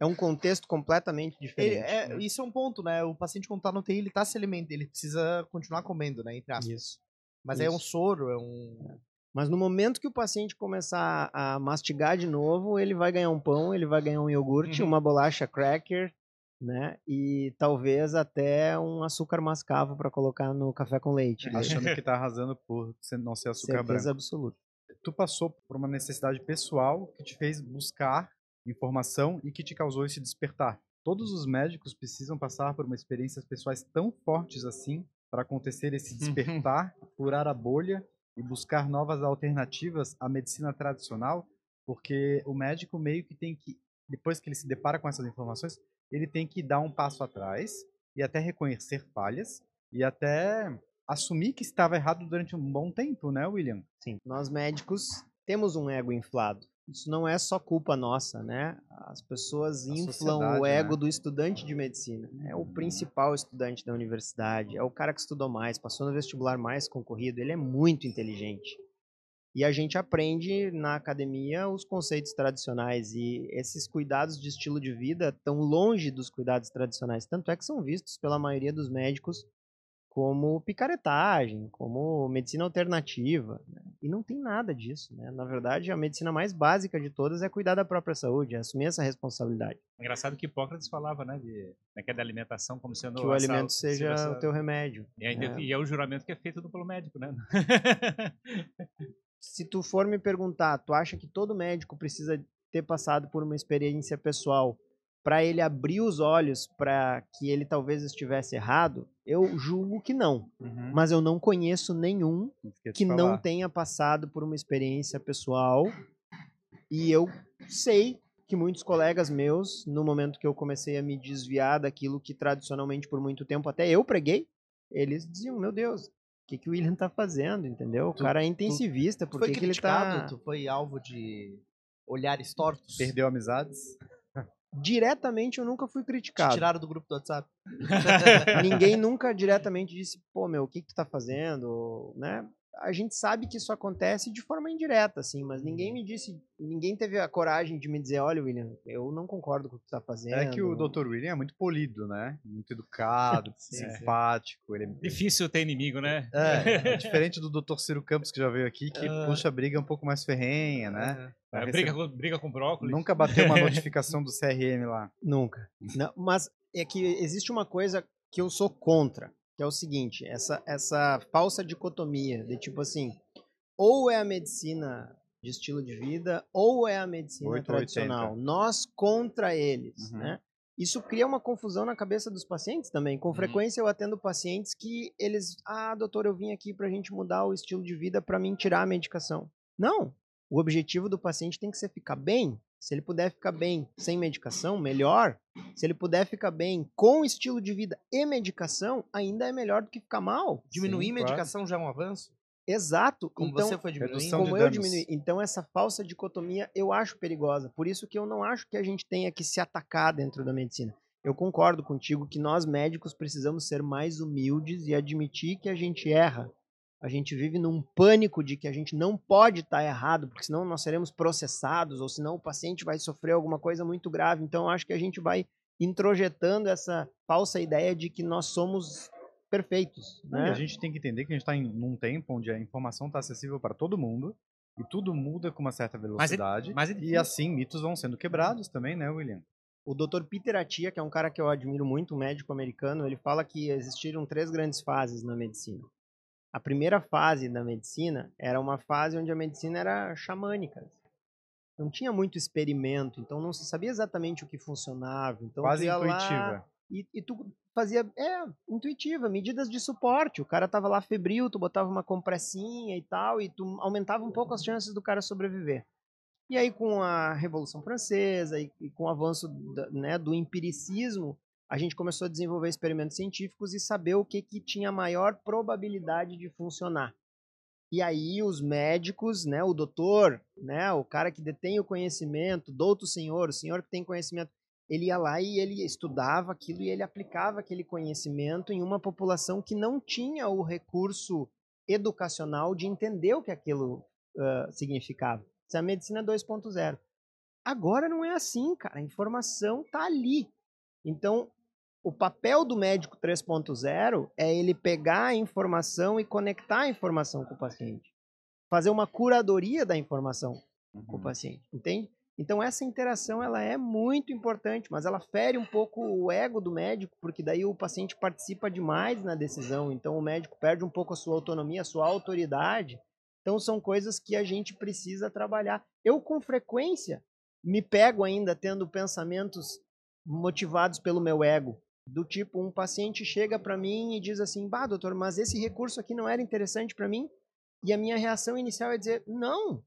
é um contexto completamente diferente. É, né? Isso é um ponto, né? O paciente quando está no UTI, ele está se alimentando, ele precisa continuar comendo, né? Entre aspas. Isso. Mas isso. é um soro, é um... Mas no momento que o paciente começar a mastigar de novo, ele vai ganhar um pão, ele vai ganhar um iogurte, uhum. uma bolacha cracker, né? E talvez até um açúcar mascavo para colocar no café com leite. Né? Achando que tá arrasando por não ser açúcar Certeza branco. absoluta. Tu passou por uma necessidade pessoal que te fez buscar informação e que te causou esse despertar. Todos os médicos precisam passar por uma experiências pessoais tão fortes assim para acontecer esse despertar, furar a bolha e buscar novas alternativas à medicina tradicional, porque o médico meio que tem que, depois que ele se depara com essas informações, ele tem que dar um passo atrás e até reconhecer falhas e até assumir que estava errado durante um bom tempo, né, William? Sim. Nós médicos temos um ego inflado isso não é só culpa nossa, né? As pessoas a inflam o ego né? do estudante de medicina. É o principal estudante da universidade, é o cara que estudou mais, passou no vestibular mais concorrido, ele é muito inteligente. E a gente aprende na academia os conceitos tradicionais e esses cuidados de estilo de vida tão longe dos cuidados tradicionais, tanto é que são vistos pela maioria dos médicos como picaretagem, como medicina alternativa. Né? E não tem nada disso. Né? Na verdade, a medicina mais básica de todas é cuidar da própria saúde, é assumir essa responsabilidade. Engraçado que Hipócrates falava, né, de, que é da alimentação como sendo que o alimento seja o teu remédio. E, ainda, é. e é o juramento que é feito pelo médico, né? Se tu for me perguntar, tu acha que todo médico precisa ter passado por uma experiência pessoal para ele abrir os olhos para que ele talvez estivesse errado, eu julgo que não. Uhum. Mas eu não conheço nenhum que não tenha passado por uma experiência pessoal. E eu sei que muitos colegas meus, no momento que eu comecei a me desviar daquilo que tradicionalmente por muito tempo até eu preguei, eles diziam: Meu Deus, o que, que o William tá fazendo? Entendeu? O tu, cara é intensivista, por que, que ele tá. Tu foi alvo de olhares tortos? Perdeu amizades? Diretamente eu nunca fui criticado. Te tiraram do grupo do WhatsApp. Ninguém nunca diretamente disse, pô, meu, o que, que tu tá fazendo, né? A gente sabe que isso acontece de forma indireta, assim, mas ninguém uhum. me disse, ninguém teve a coragem de me dizer, olha, William, eu não concordo com o que tu tá fazendo. É que o Dr. William é muito polido, né? Muito educado, sim, simpático. Ele é... Difícil ter inimigo, né? É, diferente do Dr. Ciro Campos, que já veio aqui, que uh... puxa a briga um pouco mais ferrenha, né? É, briga, com, briga com brócolis. Nunca bateu uma notificação do CRM lá. Nunca. Não, mas é que existe uma coisa que eu sou contra, que é o seguinte, essa, essa falsa dicotomia de tipo assim, ou é a medicina de estilo de vida, ou é a medicina 8, tradicional. 80. Nós contra eles, uhum. né? Isso cria uma confusão na cabeça dos pacientes também. Com uhum. frequência eu atendo pacientes que eles, ah, doutor, eu vim aqui pra gente mudar o estilo de vida para mim tirar a medicação. Não, o objetivo do paciente tem que ser ficar bem. Se ele puder ficar bem sem medicação, melhor. Se ele puder ficar bem com estilo de vida e medicação, ainda é melhor do que ficar mal. Diminuir Sim, medicação claro. já é um avanço? Exato. Como então, você foi diminuindo. Como eu diminui. Então, essa falsa dicotomia eu acho perigosa. Por isso que eu não acho que a gente tenha que se atacar dentro da medicina. eu concordo contigo que nós médicos precisamos ser mais humildes e admitir que a gente erra. A gente vive num pânico de que a gente não pode estar tá errado, porque senão nós seremos processados, ou senão o paciente vai sofrer alguma coisa muito grave. Então, acho que a gente vai introjetando essa falsa ideia de que nós somos perfeitos. Né? a gente tem que entender que a gente está em um tempo onde a informação está acessível para todo mundo e tudo muda com uma certa velocidade. Mas ele, mas ele... E assim, mitos vão sendo quebrados também, né, William? O Dr. Peter Atia, que é um cara que eu admiro muito, um médico americano, ele fala que existiram três grandes fases na medicina. A primeira fase da medicina era uma fase onde a medicina era xamânica. Não tinha muito experimento, então não se sabia exatamente o que funcionava. Então Quase intuitiva. E, e, tu fazia, é, intuitiva, medidas de suporte. O cara tava lá febril, tu botava uma compressinha e tal, e tu aumentava um pouco as chances do cara sobreviver. E aí, com a Revolução Francesa e, e com o avanço da, né, do empiricismo, a gente começou a desenvolver experimentos científicos e saber o que, que tinha maior probabilidade de funcionar. E aí os médicos, né, o doutor, né, o cara que detém o conhecimento, douto senhor, o senhor que tem conhecimento, ele ia lá e ele estudava aquilo e ele aplicava aquele conhecimento em uma população que não tinha o recurso educacional de entender o que aquilo uh, significava. Isso é a medicina 2.0. Agora não é assim, cara. A informação tá ali. Então, o papel do médico 3.0 é ele pegar a informação e conectar a informação com o paciente. Fazer uma curadoria da informação uhum. com o uhum. paciente, entende? Então essa interação ela é muito importante, mas ela fere um pouco o ego do médico, porque daí o paciente participa demais na decisão, então o médico perde um pouco a sua autonomia, a sua autoridade então são coisas que a gente precisa trabalhar. Eu com frequência me pego ainda tendo pensamentos motivados pelo meu ego, do tipo um paciente chega para mim e diz assim: "Bah, doutor, mas esse recurso aqui não era interessante para mim?" E a minha reação inicial é dizer: "Não,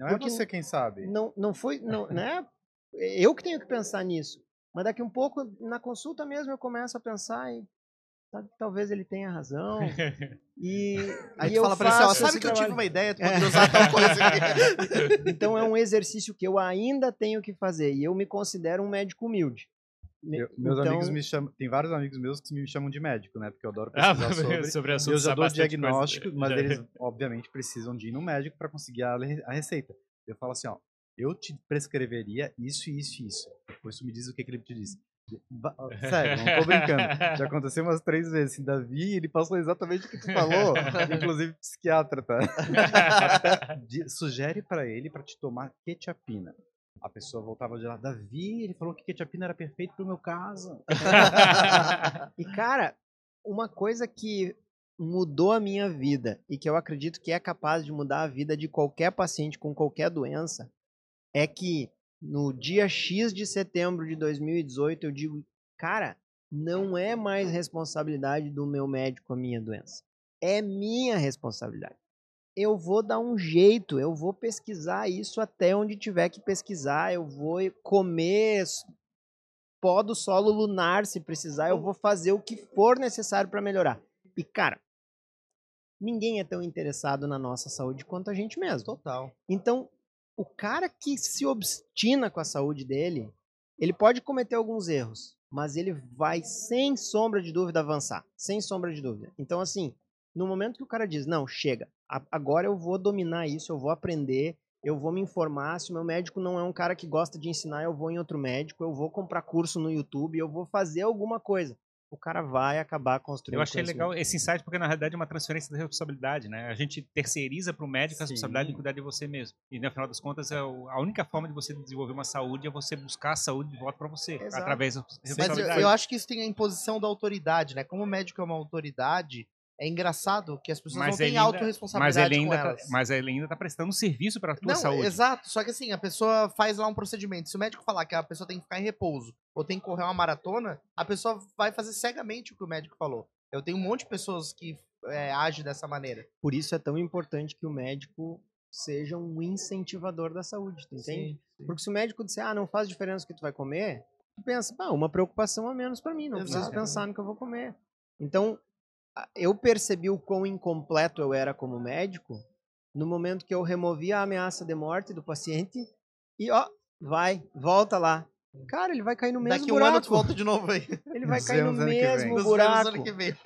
não é você quem sabe. Não, não foi, não, né? Eu que tenho que pensar nisso. Mas daqui um pouco, na consulta mesmo, eu começo a pensar e sabe, talvez ele tenha razão. E aí eu fala para ele, ó, sabe que trabalho. eu tive uma ideia, tu poderia usar tal coisa aqui. então é um exercício que eu ainda tenho que fazer e eu me considero um médico humilde. Eu, meus então... amigos me chamam, tem vários amigos meus que me chamam de médico, né? Porque eu adoro pesquisar ah, sobre. sobre eu já dou diagnóstico, coisa. mas eles obviamente precisam de ir no médico para conseguir a, a receita. Eu falo assim, ó, eu te prescreveria isso, isso e isso. Depois tu me diz o que, que ele te disse. Sério, não tô brincando. Já aconteceu umas três vezes. Assim, Davi, ele passou exatamente o que tu falou, inclusive psiquiatra, tá? Até, sugere para ele para te tomar quetiapina. A pessoa voltava de lá, Davi, ele falou que quetiapina era perfeito pro meu caso. e cara, uma coisa que mudou a minha vida e que eu acredito que é capaz de mudar a vida de qualquer paciente com qualquer doença é que no dia X de setembro de 2018, eu digo, cara, não é mais responsabilidade do meu médico a minha doença. É minha responsabilidade. Eu vou dar um jeito, eu vou pesquisar isso até onde tiver que pesquisar, eu vou comer pó do solo lunar se precisar, eu vou fazer o que for necessário para melhorar. E cara, ninguém é tão interessado na nossa saúde quanto a gente mesmo. Total. Então, o cara que se obstina com a saúde dele, ele pode cometer alguns erros, mas ele vai, sem sombra de dúvida, avançar. Sem sombra de dúvida. Então, assim, no momento que o cara diz, não, chega, agora eu vou dominar isso, eu vou aprender, eu vou me informar. Se o meu médico não é um cara que gosta de ensinar, eu vou em outro médico, eu vou comprar curso no YouTube, eu vou fazer alguma coisa o cara vai acabar construindo. Eu achei legal esse insight porque na realidade é uma transferência da responsabilidade, né? A gente terceiriza para o médico a responsabilidade Sim. de cuidar de você mesmo. E no final das contas, é a única forma de você desenvolver uma saúde é você buscar a saúde de volta para você, Exato. através da responsabilidade. Mas eu, eu, acho que isso tem a imposição da autoridade, né? Como o médico é uma autoridade, é engraçado que as pessoas mas não têm autorresponsabilidade mas com tá, elas. Mas ele ainda está prestando serviço para a tua não, saúde. Exato, só que assim, a pessoa faz lá um procedimento. Se o médico falar que a pessoa tem que ficar em repouso ou tem que correr uma maratona, a pessoa vai fazer cegamente o que o médico falou. Eu tenho um monte de pessoas que é, agem dessa maneira. Por isso é tão importante que o médico seja um incentivador da saúde, tu entende? Sim, sim. Porque se o médico disser, ah, não faz diferença o que tu vai comer, tu pensa, pá, uma preocupação a menos para mim, não Exato. preciso pensar no que eu vou comer. Então, eu percebi o quão incompleto eu era como médico no momento que eu removi a ameaça de morte do paciente e ó, vai, volta lá. Cara, ele vai cair no mesmo Daqui um buraco. ano tu volta de novo aí. Ele vai cair no Nos anos que vem. mesmo buraco. anos que vem.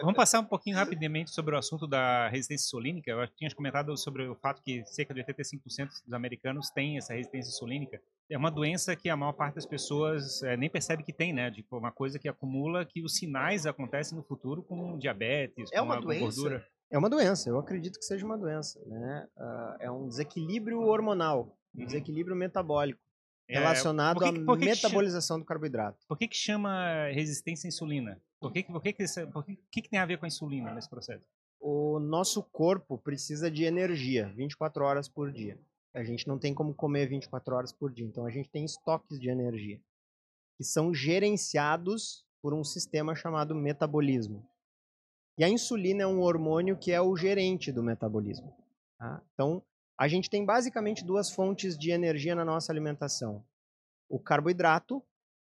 Vamos passar um pouquinho rapidamente sobre o assunto da resistência insulínica. Eu tinha comentado sobre o fato que cerca de 85% dos americanos têm essa resistência insulínica. É uma doença que a maior parte das pessoas é, nem percebe que tem, né? Tipo, uma coisa que acumula que os sinais acontecem no futuro com diabetes, É com, uma doença? gordura. É uma doença, eu acredito que seja uma doença. Né? Ah, é um desequilíbrio hormonal, um Uhum. desequilíbrio metabólico, É, relacionado por que à que chama- metabolização do carboidrato. Por que, que chama resistência à insulina? Por que, por que, que, esse- por que, que tem a ver com a insulina nesse processo? O nosso corpo precisa de energia 24 horas por dia. A gente não tem como comer 24 horas por dia, então a gente tem estoques de energia que são gerenciados por um sistema chamado metabolismo. E a insulina é um hormônio que é o gerente do metabolismo. tá? Então, a gente tem basicamente duas fontes de energia na nossa alimentação: o carboidrato,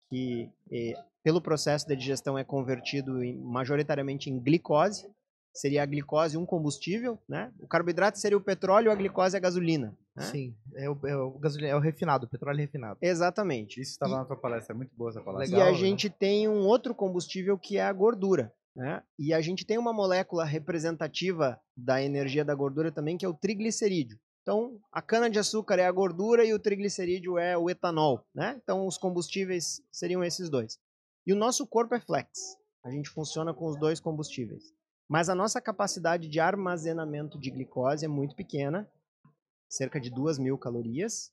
que eh, pelo processo de digestão é convertido em- majoritariamente em glicose, seria a glicose um combustível, né? O carboidrato seria o petróleo, a glicose é a gasolina. né? Sim, é o, é o gasolina, é o refinado, o petróleo refinado. Exatamente. Isso estava na tua palestra, é muito boa essa palestra. e a legal, né? gente tem um outro combustível que é a gordura. Né? E a gente tem uma molécula representativa da energia da gordura também, que é o triglicerídeo. Então, a cana-de-açúcar é a gordura e o triglicerídeo é o etanol. Né? Então, os combustíveis seriam esses dois. E o nosso corpo é flex. A gente funciona com os dois combustíveis. Mas a nossa capacidade de armazenamento de glicose é muito pequena, cerca de 2 mil calorias.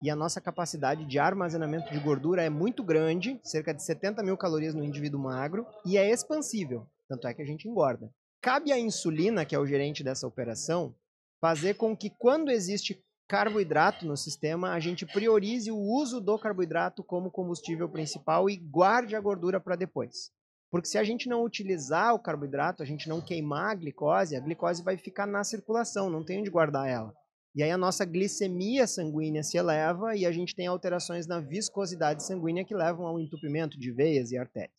E a nossa capacidade de armazenamento de gordura é muito grande, cerca de 70 mil calorias no indivíduo magro, e é expansível, tanto é que a gente engorda. Cabe à insulina, que é o gerente dessa operação, fazer com que quando existe carboidrato no sistema, a gente priorize o uso do carboidrato como combustível principal e guarde a gordura para depois. Porque se a gente não utilizar o carboidrato, a gente não queimar a glicose, a glicose vai ficar na circulação, não tem onde guardar ela. E aí a nossa glicemia sanguínea se eleva e a gente tem alterações na viscosidade sanguínea que levam ao entupimento de veias e artérias.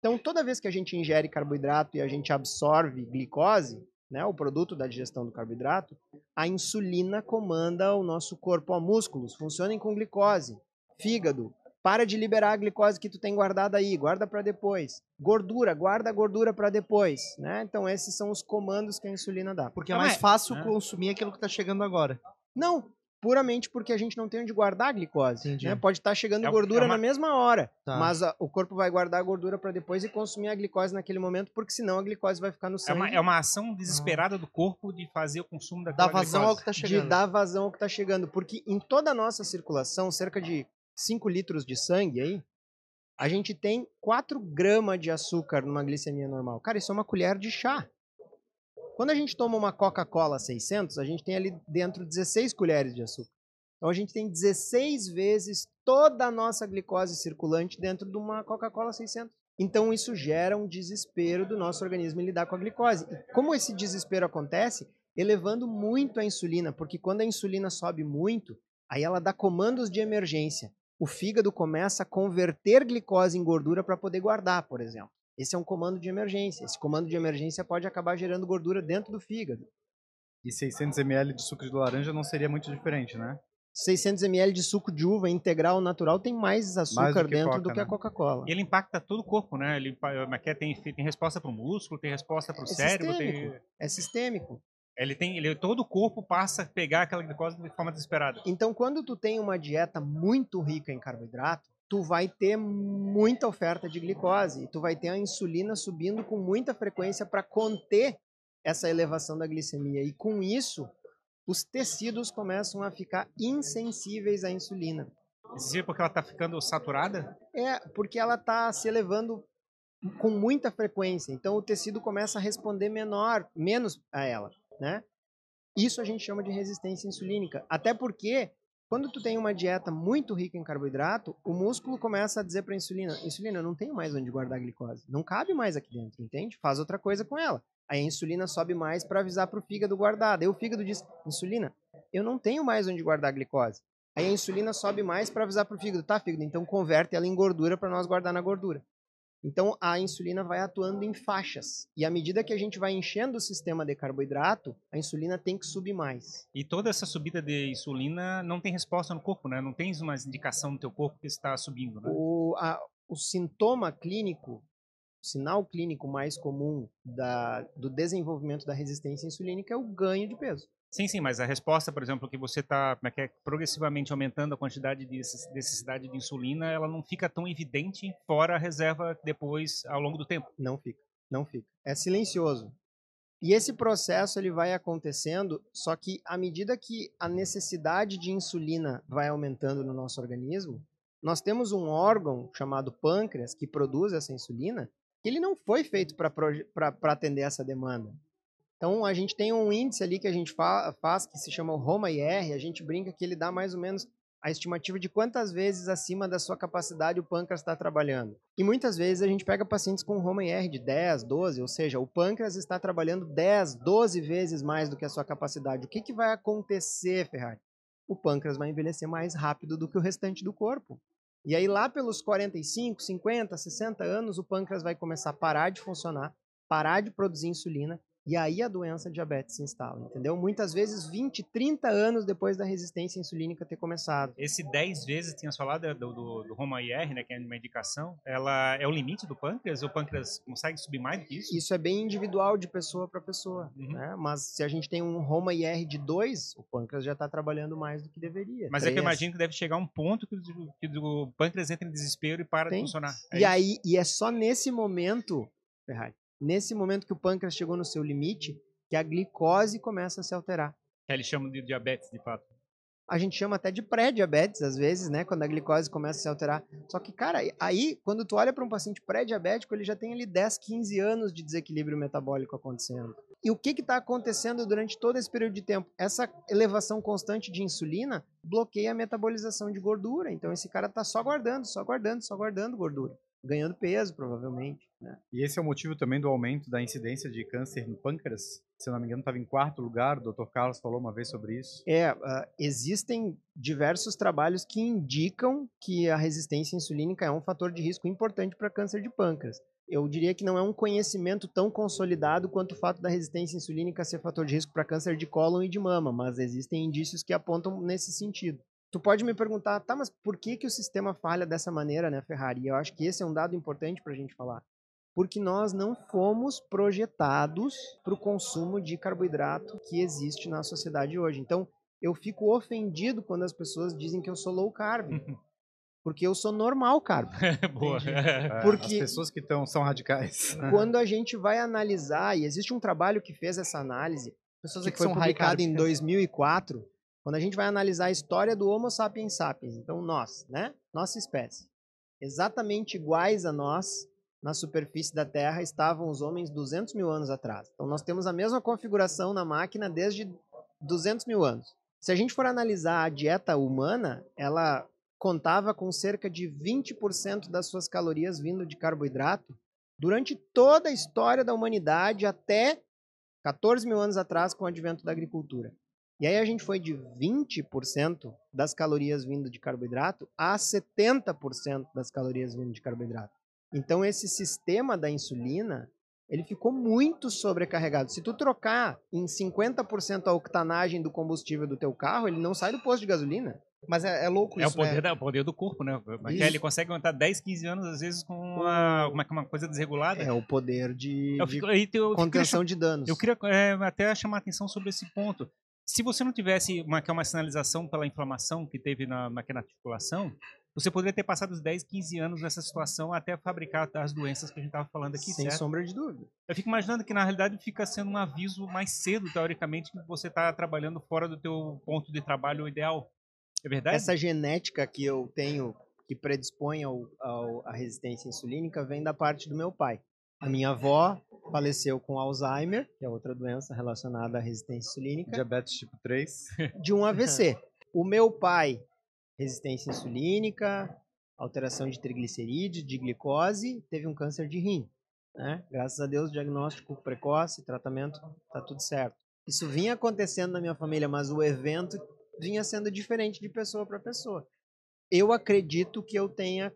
Então, toda vez que a gente ingere carboidrato e a gente absorve glicose, né, o produto da digestão do carboidrato, a insulina comanda o nosso corpo, ó, músculos, funcionem com glicose, fígado, para de liberar a glicose que tu tem guardada aí, guarda para depois. Gordura, guarda a gordura para depois, né? Então esses são os comandos que a insulina dá. Porque é mais mas- fácil né? consumir aquilo que tá chegando agora. Não, puramente porque a gente não tem onde guardar a glicose. Né? Pode estar chegando É- gordura é uma- na mesma hora, Tá. mas a- o corpo vai guardar a gordura para depois e consumir a glicose naquele momento, porque senão a glicose vai ficar no É sangue uma, é uma ação desesperada do corpo de fazer o consumo daquela Dá vazão ao que glicose. tá de chegando. dar vazão ao que está chegando. Porque em toda a nossa circulação, cerca de 5 litros de sangue aí, a gente tem 4 gramas de açúcar numa glicemia normal. Cara, isso é uma colher de chá. Quando a gente toma uma Coca-Cola 600, a gente tem ali dentro 16 colheres de açúcar. Então a gente tem 16 vezes toda a nossa glicose circulante dentro de uma Coca-Cola 600. Então isso gera um desespero do nosso organismo em lidar com a glicose. E como esse desespero acontece? Elevando muito a insulina, porque quando a insulina sobe muito, aí ela dá comandos de emergência. O fígado começa a converter glicose em gordura para poder guardar, por exemplo. Esse é um comando de emergência. Esse comando de emergência pode acabar gerando gordura dentro do fígado. E 600 ml de suco de laranja não seria muito diferente, né? 600 ml de suco de uva integral natural tem mais açúcar que dentro Coca, do que a né? Coca-Cola. Ele impacta todo o corpo, né? Ele tem, tem resposta para o músculo, tem resposta para o É cérebro, sistêmico. tem, É sistêmico. ele tem, ele todo o corpo passa a pegar aquela glicose de forma desesperada. Então, quando tu tem uma dieta muito rica em carboidrato, tu vai ter muita oferta de glicose tu vai ter a insulina subindo com muita frequência para conter essa elevação da glicemia. E com isso, os tecidos começam a ficar insensíveis à insulina. Dia porque ela tá ficando saturada? É, porque ela está se elevando com muita frequência. Então o tecido começa a responder menor, menos a ela, né? Isso a gente chama de resistência insulínica. Até porque quando tu tem uma dieta muito rica em carboidrato, o músculo começa a dizer para a insulina: "Insulina, eu não tenho mais onde guardar a glicose. Não cabe mais aqui dentro, entende? Faz outra coisa com ela". Aí a insulina sobe mais para avisar para o fígado guardar. Daí o fígado diz: "Insulina, eu não tenho mais onde guardar a glicose". Aí a insulina sobe mais para avisar para o fígado, tá, fígado? Então converte ela em gordura para nós guardar na gordura. Então a insulina vai atuando em faixas. E à medida que a gente vai enchendo o sistema de carboidrato, a insulina tem que subir mais. E toda essa subida de insulina não tem resposta no corpo, né? Não tens uma indicação no teu corpo que está subindo, né? O, a, o sintoma clínico, o sinal clínico mais comum da, do desenvolvimento da resistência insulínica é o ganho de peso. Sim, sim, mas a resposta, por exemplo, que você está é, é, progressivamente aumentando a quantidade de necessidade de insulina, ela não fica tão evidente fora a reserva depois, ao longo do tempo. Não fica, não fica. É silencioso. E esse processo ele vai acontecendo, só que à medida que a necessidade de insulina vai aumentando no nosso organismo, nós temos um órgão chamado pâncreas que produz essa insulina, que ele não foi feito para atender essa demanda. Então, a gente tem um índice ali que a gente fa faz, que se chama o Roma-IR, a gente brinca que ele dá mais ou menos a estimativa de quantas vezes acima da sua capacidade o pâncreas está trabalhando. E muitas vezes a gente pega pacientes com Roma-IR de 10, 12, ou seja, o pâncreas está trabalhando 10, 12 vezes mais do que a sua capacidade. O que, que vai acontecer, Ferrari? O pâncreas vai envelhecer mais rápido do que o restante do corpo. E aí lá pelos 45, 50, 60 anos, o pâncreas vai começar a parar de funcionar, parar de produzir insulina e aí a doença diabetes se instala, entendeu? Muitas vezes 20, 30 anos depois da resistência insulínica ter começado. Esse 10 vezes, tinha falado é do, do, do Roma IR, né, que é uma indicação, ela é o limite do pâncreas? O pâncreas consegue subir mais do que isso? Isso é bem individual de pessoa para pessoa, uhum. né? Mas se a gente tem um Roma IR de 2, o pâncreas já está trabalhando mais do que deveria. Mas 3. é que eu imagino que deve chegar um ponto que, que o pâncreas entra em desespero e para tem. de funcionar. É e isso? aí, e é só nesse momento, Ferrari, nesse momento que o pâncreas chegou no seu limite, que a glicose começa a se alterar. Que eles chamam de diabetes, de fato. A gente chama até de pré-diabetes, às vezes, né? Quando a glicose começa a se alterar. Só que, cara, aí, quando tu olha para um paciente pré-diabético, ele já tem ali 10, 15 anos de desequilíbrio metabólico acontecendo. E o que está acontecendo durante todo esse período de tempo? Essa elevação constante de insulina bloqueia a metabolização de gordura. Então, esse cara está só guardando, só guardando, só guardando gordura ganhando peso, provavelmente. Né? E esse é o motivo também do aumento da incidência de câncer no pâncreas? Se eu não me engano, estava em quarto lugar, o Dr. Carlos falou uma vez sobre isso. É, uh, existem diversos trabalhos que indicam que a resistência insulínica é um fator de risco importante para câncer de pâncreas. Eu diria que não é um conhecimento tão consolidado quanto o fato da resistência insulínica ser fator de risco para câncer de cólon e de mama, mas existem indícios que apontam nesse sentido. Tu pode me perguntar, tá, mas por que, que o sistema falha dessa maneira, né, Ferrari? Eu acho que esse é um dado importante para a gente falar. Porque nós não fomos projetados para o consumo de carboidrato que existe na sociedade hoje. Então, eu fico ofendido quando as pessoas dizem que eu sou low carb. Porque eu sou normal carb. Boa. É, porque as pessoas que estão são radicais. Quando a gente vai analisar, e existe um trabalho que fez essa análise, pessoas que, que foi publicado em 2004, quando a gente vai analisar a história do Homo sapiens sapiens, então nós, né? Nossa espécie. Exatamente iguais a nós na superfície da Terra estavam os homens 200 mil anos atrás. Então nós temos a mesma configuração na máquina desde 200 mil anos. Se a gente for analisar a dieta humana, ela contava com cerca de 20% das suas calorias vindo de carboidrato durante toda a história da humanidade até 14 mil anos atrás com o advento da agricultura. E aí a gente foi de 20% das calorias vindo de carboidrato a 70% das calorias vindo de carboidrato. Então esse sistema da insulina, ele ficou muito sobrecarregado. Se tu trocar em 50% a octanagem do combustível do teu carro, ele não sai do posto de gasolina. Mas é, é louco é isso, o poder, né? da, é o poder do corpo, né? Mas ele consegue aguentar 10, 15 anos, às vezes, com uma, uma, uma coisa desregulada. É o poder de, eu fico, de eu, contenção eu de danos. Eu queria é, até chamar a atenção sobre esse ponto. Se você não tivesse uma, é uma sinalização pela inflamação que teve na, na articulação, você poderia ter passado os 10, 15 anos nessa situação até fabricar as doenças que a gente estava falando aqui, Sem certo? sombra de dúvida. Eu fico imaginando que, na realidade, fica sendo um aviso mais cedo, teoricamente, que você está trabalhando fora do teu ponto de trabalho ideal. É verdade? Essa genética que eu tenho, que predispõe ao, ao, à resistência insulínica, vem da parte do meu pai. A minha avó faleceu com Alzheimer, que é outra doença relacionada à resistência insulínica. Diabetes tipo 3. De um AVC. o meu pai, resistência insulínica, alteração de triglicerídeos, de glicose, teve um câncer de rim. Né? Graças a Deus, diagnóstico precoce, tratamento, tá tudo certo. Isso vinha acontecendo na minha família, mas o evento vinha sendo diferente de pessoa para pessoa. Eu acredito que eu tenha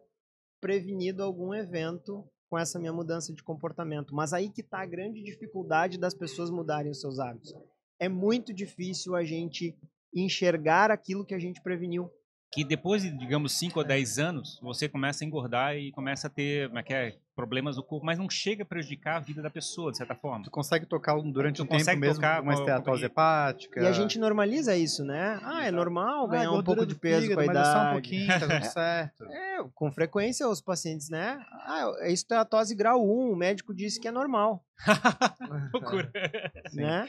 prevenido algum evento com essa minha mudança de comportamento. Mas aí que está a grande dificuldade das pessoas mudarem os seus hábitos. É muito difícil a gente enxergar aquilo que a gente preveniu que depois de, digamos, 5 ou 10 anos, você começa a engordar e começa a ter como é que é, problemas no corpo, mas não chega a prejudicar a vida da pessoa, de certa forma. Tu consegue tocar durante o um tempo mesmo tocar uma esteatose hepática. E a gente normaliza isso, né? Ah, é normal ah, ganhar ah, um pouco de peso fígado, com a idade. É só um pouquinho, tá tudo certo. É, com frequência os pacientes, né? Ah, é esteatose grau 1, o médico disse que é normal. Loucura. né?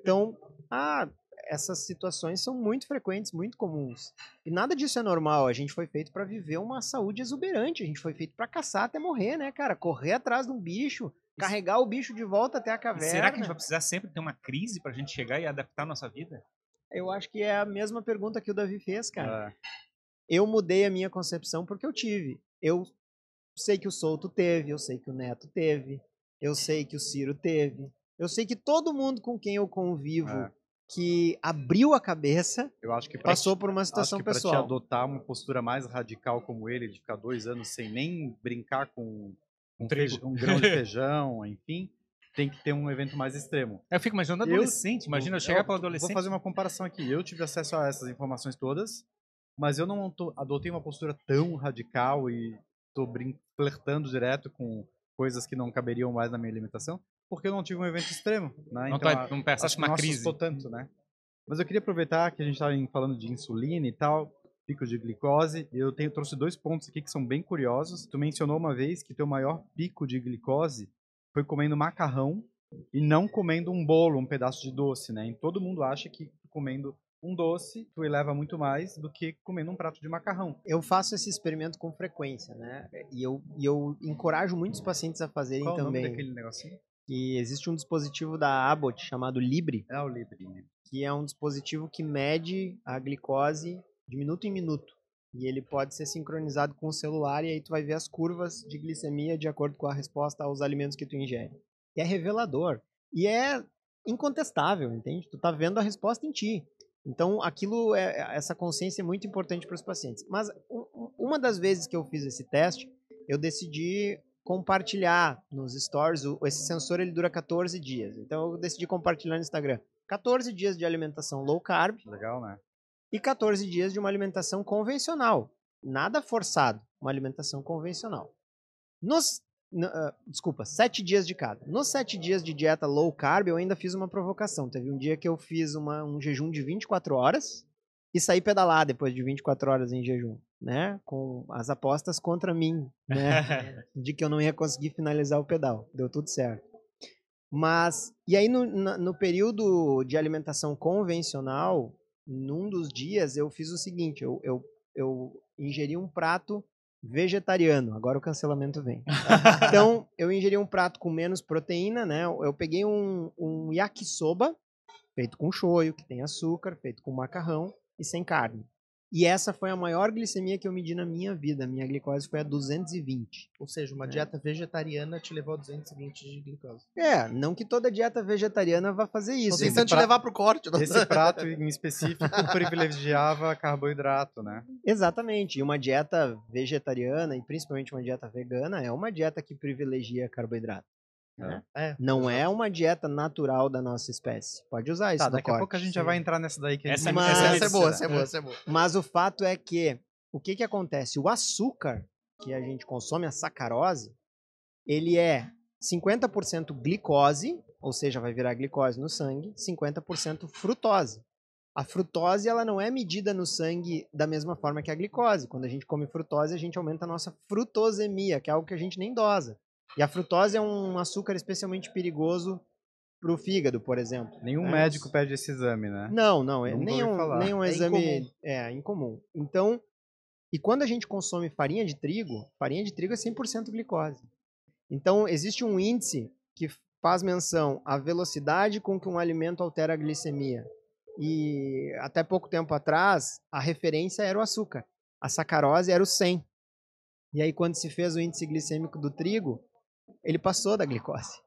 Então, ah, essas situações são muito frequentes, muito comuns. E nada disso é normal. A gente foi feito para viver uma saúde exuberante. A gente foi feito para caçar até morrer, né, cara? Correr atrás de um bicho, carregar o bicho de volta até a caverna. Será que a gente vai precisar sempre ter uma crise para a gente chegar e adaptar a nossa vida? Eu acho que é a mesma pergunta que o Davi fez, cara. É. Eu mudei a minha concepção porque eu tive. Eu sei que o Souto teve, eu sei que o Neto teve, eu sei que o Ciro teve. Eu sei que todo mundo com quem eu convivo é que abriu a cabeça, eu acho que passou te, por uma situação acho que pessoal. Para te adotar uma postura mais radical como ele, de ficar dois anos sem nem brincar com um, feijão, um grão de feijão, enfim, tem que ter um evento mais extremo. Eu fico imaginando adolescente. Eu, Imagina eu chegar para o adolescente. Vou fazer uma comparação aqui. Eu tive acesso a essas informações todas, mas eu não tô, adotei uma postura tão radical e estou flertando direto com coisas que não caberiam mais na minha alimentação porque eu não tive um evento extremo, né? Não, então, tá, não pensaste uma crise. Não tanto, né? Mas eu queria aproveitar que a gente estava falando de insulina e tal, pico de glicose. Eu tenho, trouxe dois pontos aqui que são bem curiosos. Tu mencionou uma vez que teu maior pico de glicose foi comendo macarrão e não comendo um bolo, um pedaço de doce, né? E todo mundo acha que comendo um doce, tu eleva muito mais do que comendo um prato de macarrão. Eu faço esse experimento com frequência, né? E eu, e eu encorajo muitos pacientes a fazerem Qual também. Qual o nome daquele negocinho? Que existe um dispositivo da Abbott chamado Libre. É o Libre. Que é um dispositivo que mede a glicose de minuto em minuto. E ele pode ser sincronizado com o celular e aí tu vai ver as curvas de glicemia de acordo com a resposta aos alimentos que tu ingere. E é revelador. E é incontestável, entende? Tu tá vendo a resposta em ti. Então, aquilo, é, essa consciência é muito importante para os pacientes. Mas uma das vezes que eu fiz esse teste, eu decidi compartilhar nos stories. Esse sensor ele dura 14 dias. Então eu decidi compartilhar no Instagram. 14 dias de alimentação low carb. Legal, né? E 14 dias de uma alimentação convencional. Nada forçado. Uma alimentação convencional. Nos. Uh, desculpa, 7 dias de cada. Nos 7 dias de dieta low carb, eu ainda fiz uma provocação. Teve um dia que eu fiz uma, um jejum de 24 horas e saí pedalar depois de 24 horas em jejum né, com as apostas contra mim, né, de que eu não ia conseguir finalizar o pedal. Deu tudo certo. Mas, e aí no, no período de alimentação convencional, num dos dias eu fiz o seguinte, eu, eu, eu ingeri um prato vegetariano, agora o cancelamento vem. então, eu ingeri um prato com menos proteína, né, eu peguei um, um yakisoba, feito com shoyu, que tem açúcar, feito com macarrão e sem carne. E essa foi a maior glicemia que eu medi na minha vida. Minha glicose foi a 220. Ou seja, uma é. dieta vegetariana te levou a 220 de glicose. É, não que toda dieta vegetariana vá fazer isso. Não tem te levar pro corte. Não. Esse prato em específico privilegiava carboidrato, né? Exatamente. E uma dieta vegetariana, e principalmente uma dieta vegana, é uma dieta que privilegia carboidrato. Né? É, não é uma dieta natural da nossa espécie. Pode usar isso. Tá, daqui corte. a pouco a gente já vai entrar nessa daí que essa, mas, essa, essa é boa, essa é boa, essa é boa. Mas o fato é que o que que acontece? O açúcar que a gente consome, a sacarose, ele é 50% glicose, ou seja, vai virar glicose no sangue, 50% frutose. A frutose ela não é medida no sangue da mesma forma que a glicose. Quando a gente come frutose, a gente aumenta a nossa frutosemia, que é algo que a gente nem dosa. E a frutose é um açúcar especialmente perigoso para o fígado, por exemplo. Nenhum né? médico pede esse exame, né? Não, não. É, nenhum, nenhum é exame incomum. é incomum. Então, e quando a gente consome farinha de trigo, farinha de trigo é 100% glicose. Então, existe um índice que faz menção à velocidade com que um alimento altera a glicemia. E até pouco tempo atrás, a referência era o açúcar. A sacarose era o 100. E aí, quando se fez o índice glicêmico do trigo, ele passou da glicose.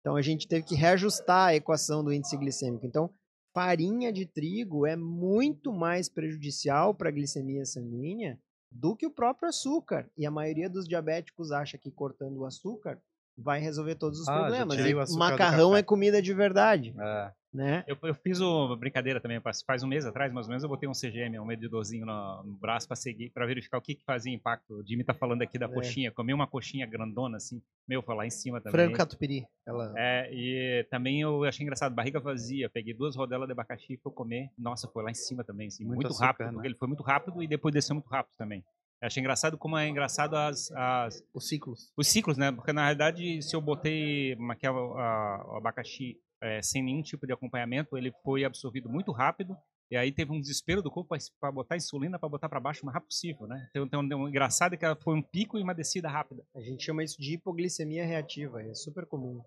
Então a gente teve que reajustar a equação do índice glicêmico. Então, farinha de trigo é muito mais prejudicial para a glicemia sanguínea do que o próprio açúcar. E a maioria dos diabéticos acha que cortando o açúcar vai resolver todos os ah, problemas. E macarrão é comida de verdade. É. Né? Eu, eu fiz uma brincadeira também, faz um mês atrás, mais ou menos, eu botei um CGM, um medidorzinho no, no braço para seguir, para verificar o que, que fazia impacto. O Jimmy tá falando aqui da é. coxinha, comi uma coxinha grandona assim, meu, foi lá em cima também. Frango catupiry. Ela... É, e também eu achei engraçado, barriga vazia, peguei duas rodelas de abacaxi e fui comer, nossa, foi lá em cima também, assim, muito, muito açúcar, rápido, né? porque ele foi muito rápido e depois desceu muito rápido também. Eu achei engraçado como é engraçado as, as, Os ciclos. Os ciclos, né? Porque na realidade, se eu botei aqui, a, a, o abacaxi é, sem nenhum tipo de acompanhamento, ele foi absorvido muito rápido. E aí teve um desespero do corpo para botar insulina para botar para baixo o mais rápido possível, né? Então, então engraçado é que foi um pico e uma descida rápida. A gente chama isso de hipoglicemia reativa, é super comum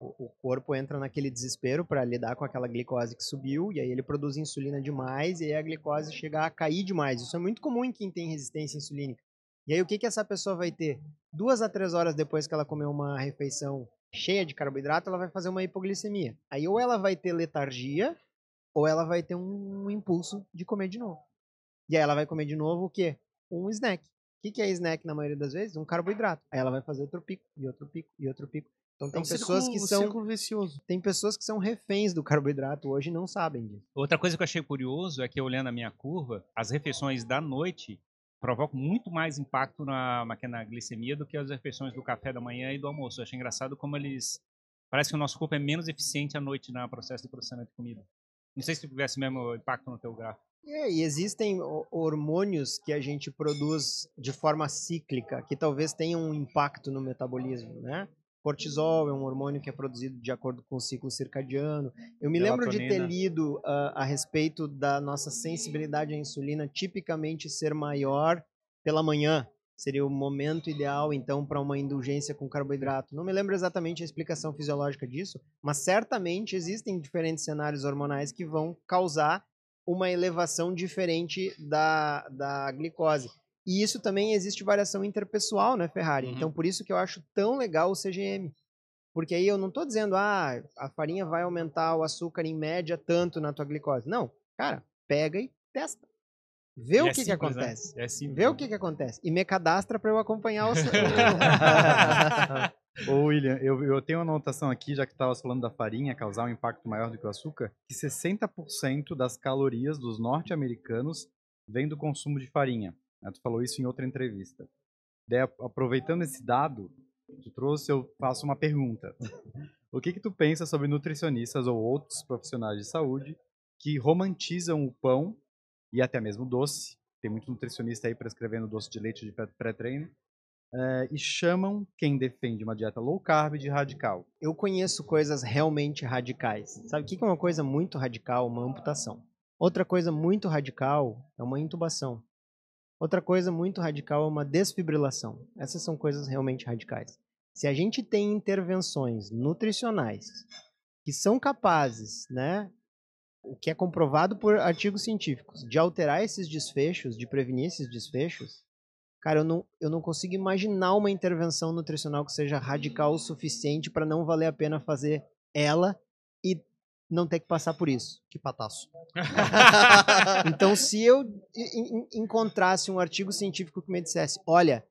o corpo entra naquele desespero para lidar com aquela glicose que subiu, e aí ele produz insulina demais, e aí a glicose chega a cair demais. Isso é muito comum em quem tem resistência insulínica. E aí o que, que essa pessoa vai ter? Duas a três horas depois que ela comeu uma refeição cheia de carboidrato, ela vai fazer uma hipoglicemia. Aí ou ela vai ter letargia, ou ela vai ter um impulso de comer de novo. E aí ela vai comer de novo o quê? Um snack. O que, que é snack na maioria das vezes? Um carboidrato. Aí ela vai fazer outro pico, e outro pico, e outro pico. Então tem é um pessoas círculo, que são vicioso. Tem pessoas que são reféns do carboidrato hoje e não sabem disso. Outra coisa que eu achei curioso é que olhando a minha curva, as refeições da noite provocam muito mais impacto na, na glicemia do que as refeições do café da manhã e do almoço. Eu achei engraçado como eles parece que o nosso corpo é menos eficiente à noite no processo de processamento de comida. Não sei se tivesse mesmo impacto no teu gráfico. É, e existem hormônios que a gente produz de forma cíclica, que talvez tenham um impacto no metabolismo, né? Cortisol é um hormônio que é produzido de acordo com o ciclo circadiano. Eu me lembro de ter lido uh, a respeito da nossa sensibilidade à insulina tipicamente ser maior pela manhã. Seria o momento ideal, então, para uma indulgência com carboidrato. Não me lembro exatamente a explicação fisiológica disso, mas certamente existem diferentes cenários hormonais que vão causar uma elevação diferente da, da glicose. E isso também existe variação interpessoal, né, Ferrari? Uhum. Então, por isso que eu acho tão legal o CGM. Porque aí eu não estou dizendo, ah, a farinha vai aumentar o açúcar em média tanto na tua glicose. Não, cara, pega e testa. Vê e o é que, simples, que né? acontece. Né? É simples, Vê né? o que, que acontece. E me cadastra para eu acompanhar o. Ô, William, eu, eu tenho uma anotação aqui, já que estava falando da farinha causar um impacto maior do que o açúcar, que 60% das calorias dos norte-americanos vem do consumo de farinha. Né? Tu falou isso em outra entrevista. Daí, aproveitando esse dado que tu trouxe, eu faço uma pergunta. o que que tu pensa sobre nutricionistas ou outros profissionais de saúde que romantizam o pão e até mesmo doce? Tem muito nutricionista aí prescrevendo doce de leite de pré-treino. É, e chamam quem defende uma dieta low carb de radical. Eu conheço coisas realmente radicais. Sabe o que é uma coisa muito radical? Uma amputação. Outra coisa muito radical é uma intubação. Outra coisa muito radical é uma desfibrilação. Essas são coisas realmente radicais. Se a gente tem intervenções nutricionais que são capazes, né, o que é comprovado por artigos científicos, de alterar esses desfechos, de prevenir esses desfechos, cara, eu não, eu não consigo imaginar uma intervenção nutricional que seja radical o suficiente para não valer a pena fazer ela não ter que passar por isso. Que pataço. então, se eu encontrasse um artigo científico que me dissesse, olha,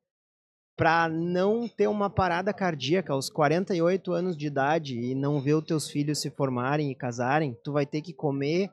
para não ter uma parada cardíaca aos 48 anos de idade e não ver os teus filhos se formarem e casarem, tu vai ter que comer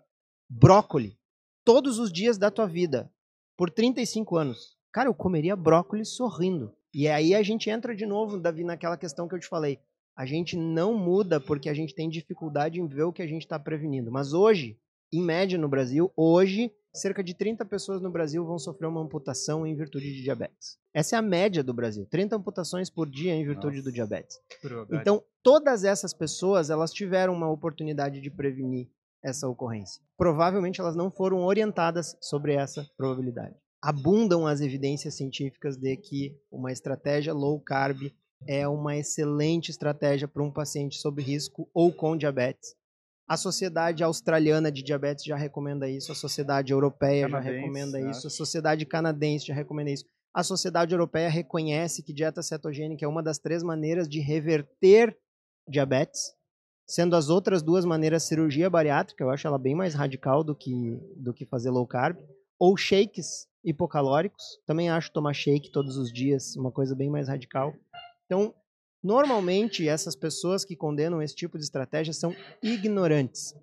brócoli todos os dias da tua vida por 35 anos. Cara, eu comeria brócolis sorrindo. E aí a gente entra de novo, Davi, naquela questão que eu te falei a gente não muda porque a gente tem dificuldade em ver o que a gente está prevenindo. Mas hoje, em média no Brasil, hoje, cerca de 30 pessoas no Brasil vão sofrer uma amputação em virtude de diabetes. Essa é a média do Brasil, 30 amputações por dia em virtude Nossa, do diabetes. Então, todas essas pessoas, elas tiveram uma oportunidade de prevenir essa ocorrência. Provavelmente elas não foram orientadas sobre essa probabilidade. Abundam as evidências científicas de que uma estratégia low carb é uma excelente estratégia para um paciente sob risco ou com diabetes. A Sociedade Australiana de Diabetes já recomenda isso, a Sociedade Europeia canadense, já recomenda acho. isso, a Sociedade Canadense já recomenda isso. A Sociedade Europeia reconhece que dieta cetogênica é uma das três maneiras de reverter diabetes, sendo as outras duas maneiras cirurgia bariátrica, eu acho ela bem mais radical do que, do que fazer low carb, ou shakes hipocalóricos. Também acho tomar shake todos os dias uma coisa bem mais radical. Então, normalmente, essas pessoas que condenam esse tipo de estratégia são ignorantes.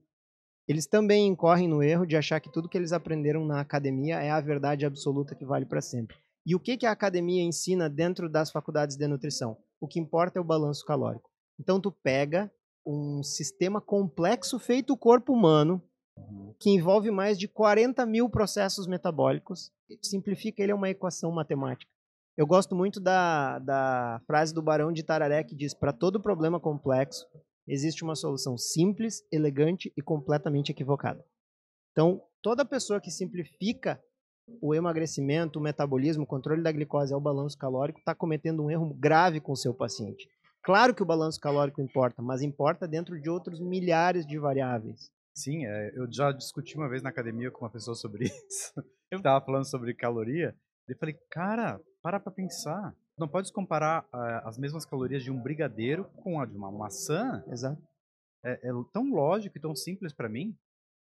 Eles também incorrem no erro de achar que tudo que eles aprenderam na academia é a verdade absoluta que vale para sempre. E o que, que a academia ensina dentro das faculdades de nutrição? O que importa é o balanço calórico. Então, tu pega um sistema complexo feito o corpo humano, uhum. que envolve mais de 40 mil processos metabólicos, simplifica ele a uma equação matemática. Eu gosto muito da, da frase do Barão de Tararé que diz: para todo problema complexo, existe uma solução simples, elegante e completamente equivocada. Então, toda pessoa que simplifica o emagrecimento, o metabolismo, o controle da glicose ao balanço calórico está cometendo um erro grave com o seu paciente. Claro que o balanço calórico importa, mas importa dentro de outros milhares de variáveis. Sim, é, eu já discuti uma vez na academia com uma pessoa sobre isso. Eu estava falando sobre caloria. E falei, cara, para para pensar. Não pode comparar uh, as mesmas calorias de um brigadeiro com a de uma maçã. Exato. É, é tão lógico e tão simples para mim.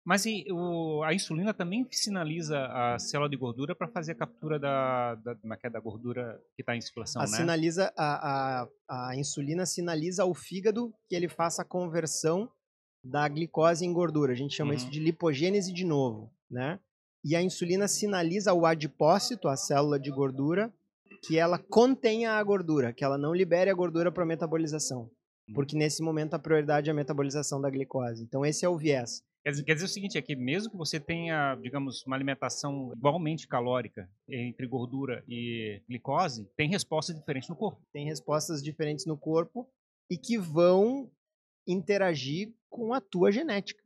Mas e, o, a insulina também sinaliza a célula de gordura para fazer a captura da, da, é é, da gordura que está em circulação, a né? Sinaliza, a, a, a insulina sinaliza ao fígado que ele faça a conversão da glicose em gordura. A gente chama uhum. isso de lipogênese de novo, né? E a insulina sinaliza ao adipócito, a célula de gordura, que ela contenha a gordura, que ela não libere a gordura para metabolização. Uhum. Porque nesse momento a prioridade é a metabolização da glicose. Então esse é o viés. Quer dizer, quer dizer o seguinte, é que mesmo que você tenha, digamos, uma alimentação igualmente calórica entre gordura e glicose, tem respostas diferentes no corpo. Tem respostas diferentes no corpo e que vão interagir com a tua genética.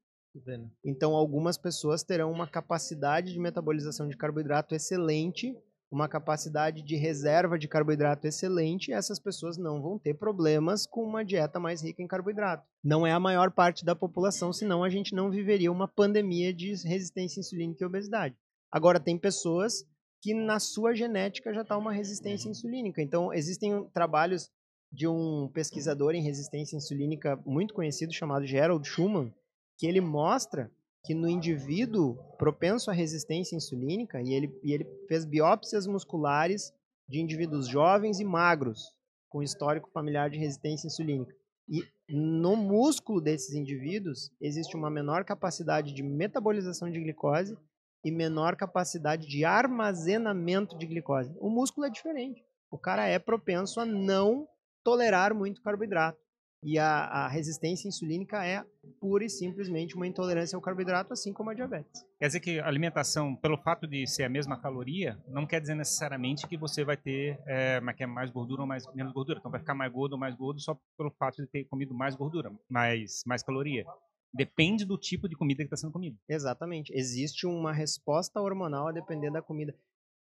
Então, algumas pessoas terão uma capacidade de metabolização de carboidrato excelente uma capacidade de reserva de carboidrato excelente, essas pessoas não vão ter problemas com uma dieta mais rica em carboidrato. Não é a maior parte da população, senão a gente não viveria uma pandemia de resistência insulínica e obesidade. Agora, tem pessoas que na sua genética já está uma resistência insulínica. Então, existem trabalhos de um pesquisador em resistência insulínica muito conhecido chamado Gerald Schumann, que ele mostra que no indivíduo propenso à resistência insulínica, e ele, e ele fez biópsias musculares de indivíduos jovens e magros, com histórico familiar de resistência insulínica. E no músculo desses indivíduos existe uma menor capacidade de metabolização de glicose e menor capacidade de armazenamento de glicose. O músculo é diferente. O cara é propenso a não tolerar muito carboidrato. E a, a, resistência insulínica é pura e simplesmente uma intolerância ao carboidrato, assim como a diabetes. Quer dizer que a alimentação, pelo fato de ser a mesma caloria, não quer dizer necessariamente que você vai ter é, mais gordura ou mais, menos gordura. Então vai ficar mais gordo ou mais gordo só pelo fato de ter comido mais gordura, mais, mais caloria. Depende do tipo de comida que está sendo comida. Exatamente. Existe uma resposta hormonal a depender da comida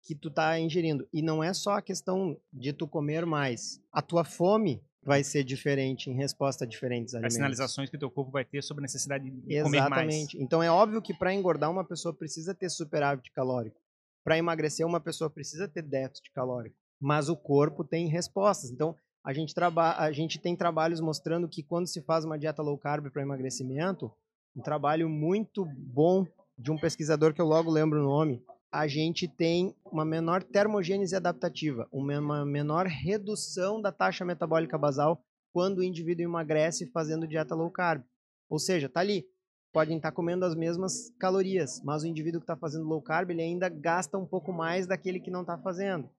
que tu está ingerindo. E não é só a questão de tu comer mais. A tua fome vai ser diferente em resposta a diferentes alimentos. As sinalizações que o teu corpo vai ter sobre a necessidade de Exatamente. comer mais. Exatamente. Então é óbvio que para engordar uma pessoa precisa ter superávit calórico. Para emagrecer uma pessoa precisa ter déficit calórico. Mas o corpo tem respostas. Então a gente, traba a gente tem trabalhos mostrando que quando se faz uma dieta low carb para emagrecimento, um trabalho muito bom de um pesquisador que eu logo lembro o nome, a gente tem uma menor termogênese adaptativa, uma menor redução da taxa metabólica basal quando o indivíduo emagrece fazendo dieta low carb. Ou seja, tá ali, podem estar comendo as mesmas calorias, mas o indivíduo que está fazendo low carb ele ainda gasta um pouco mais daquele que não está fazendo.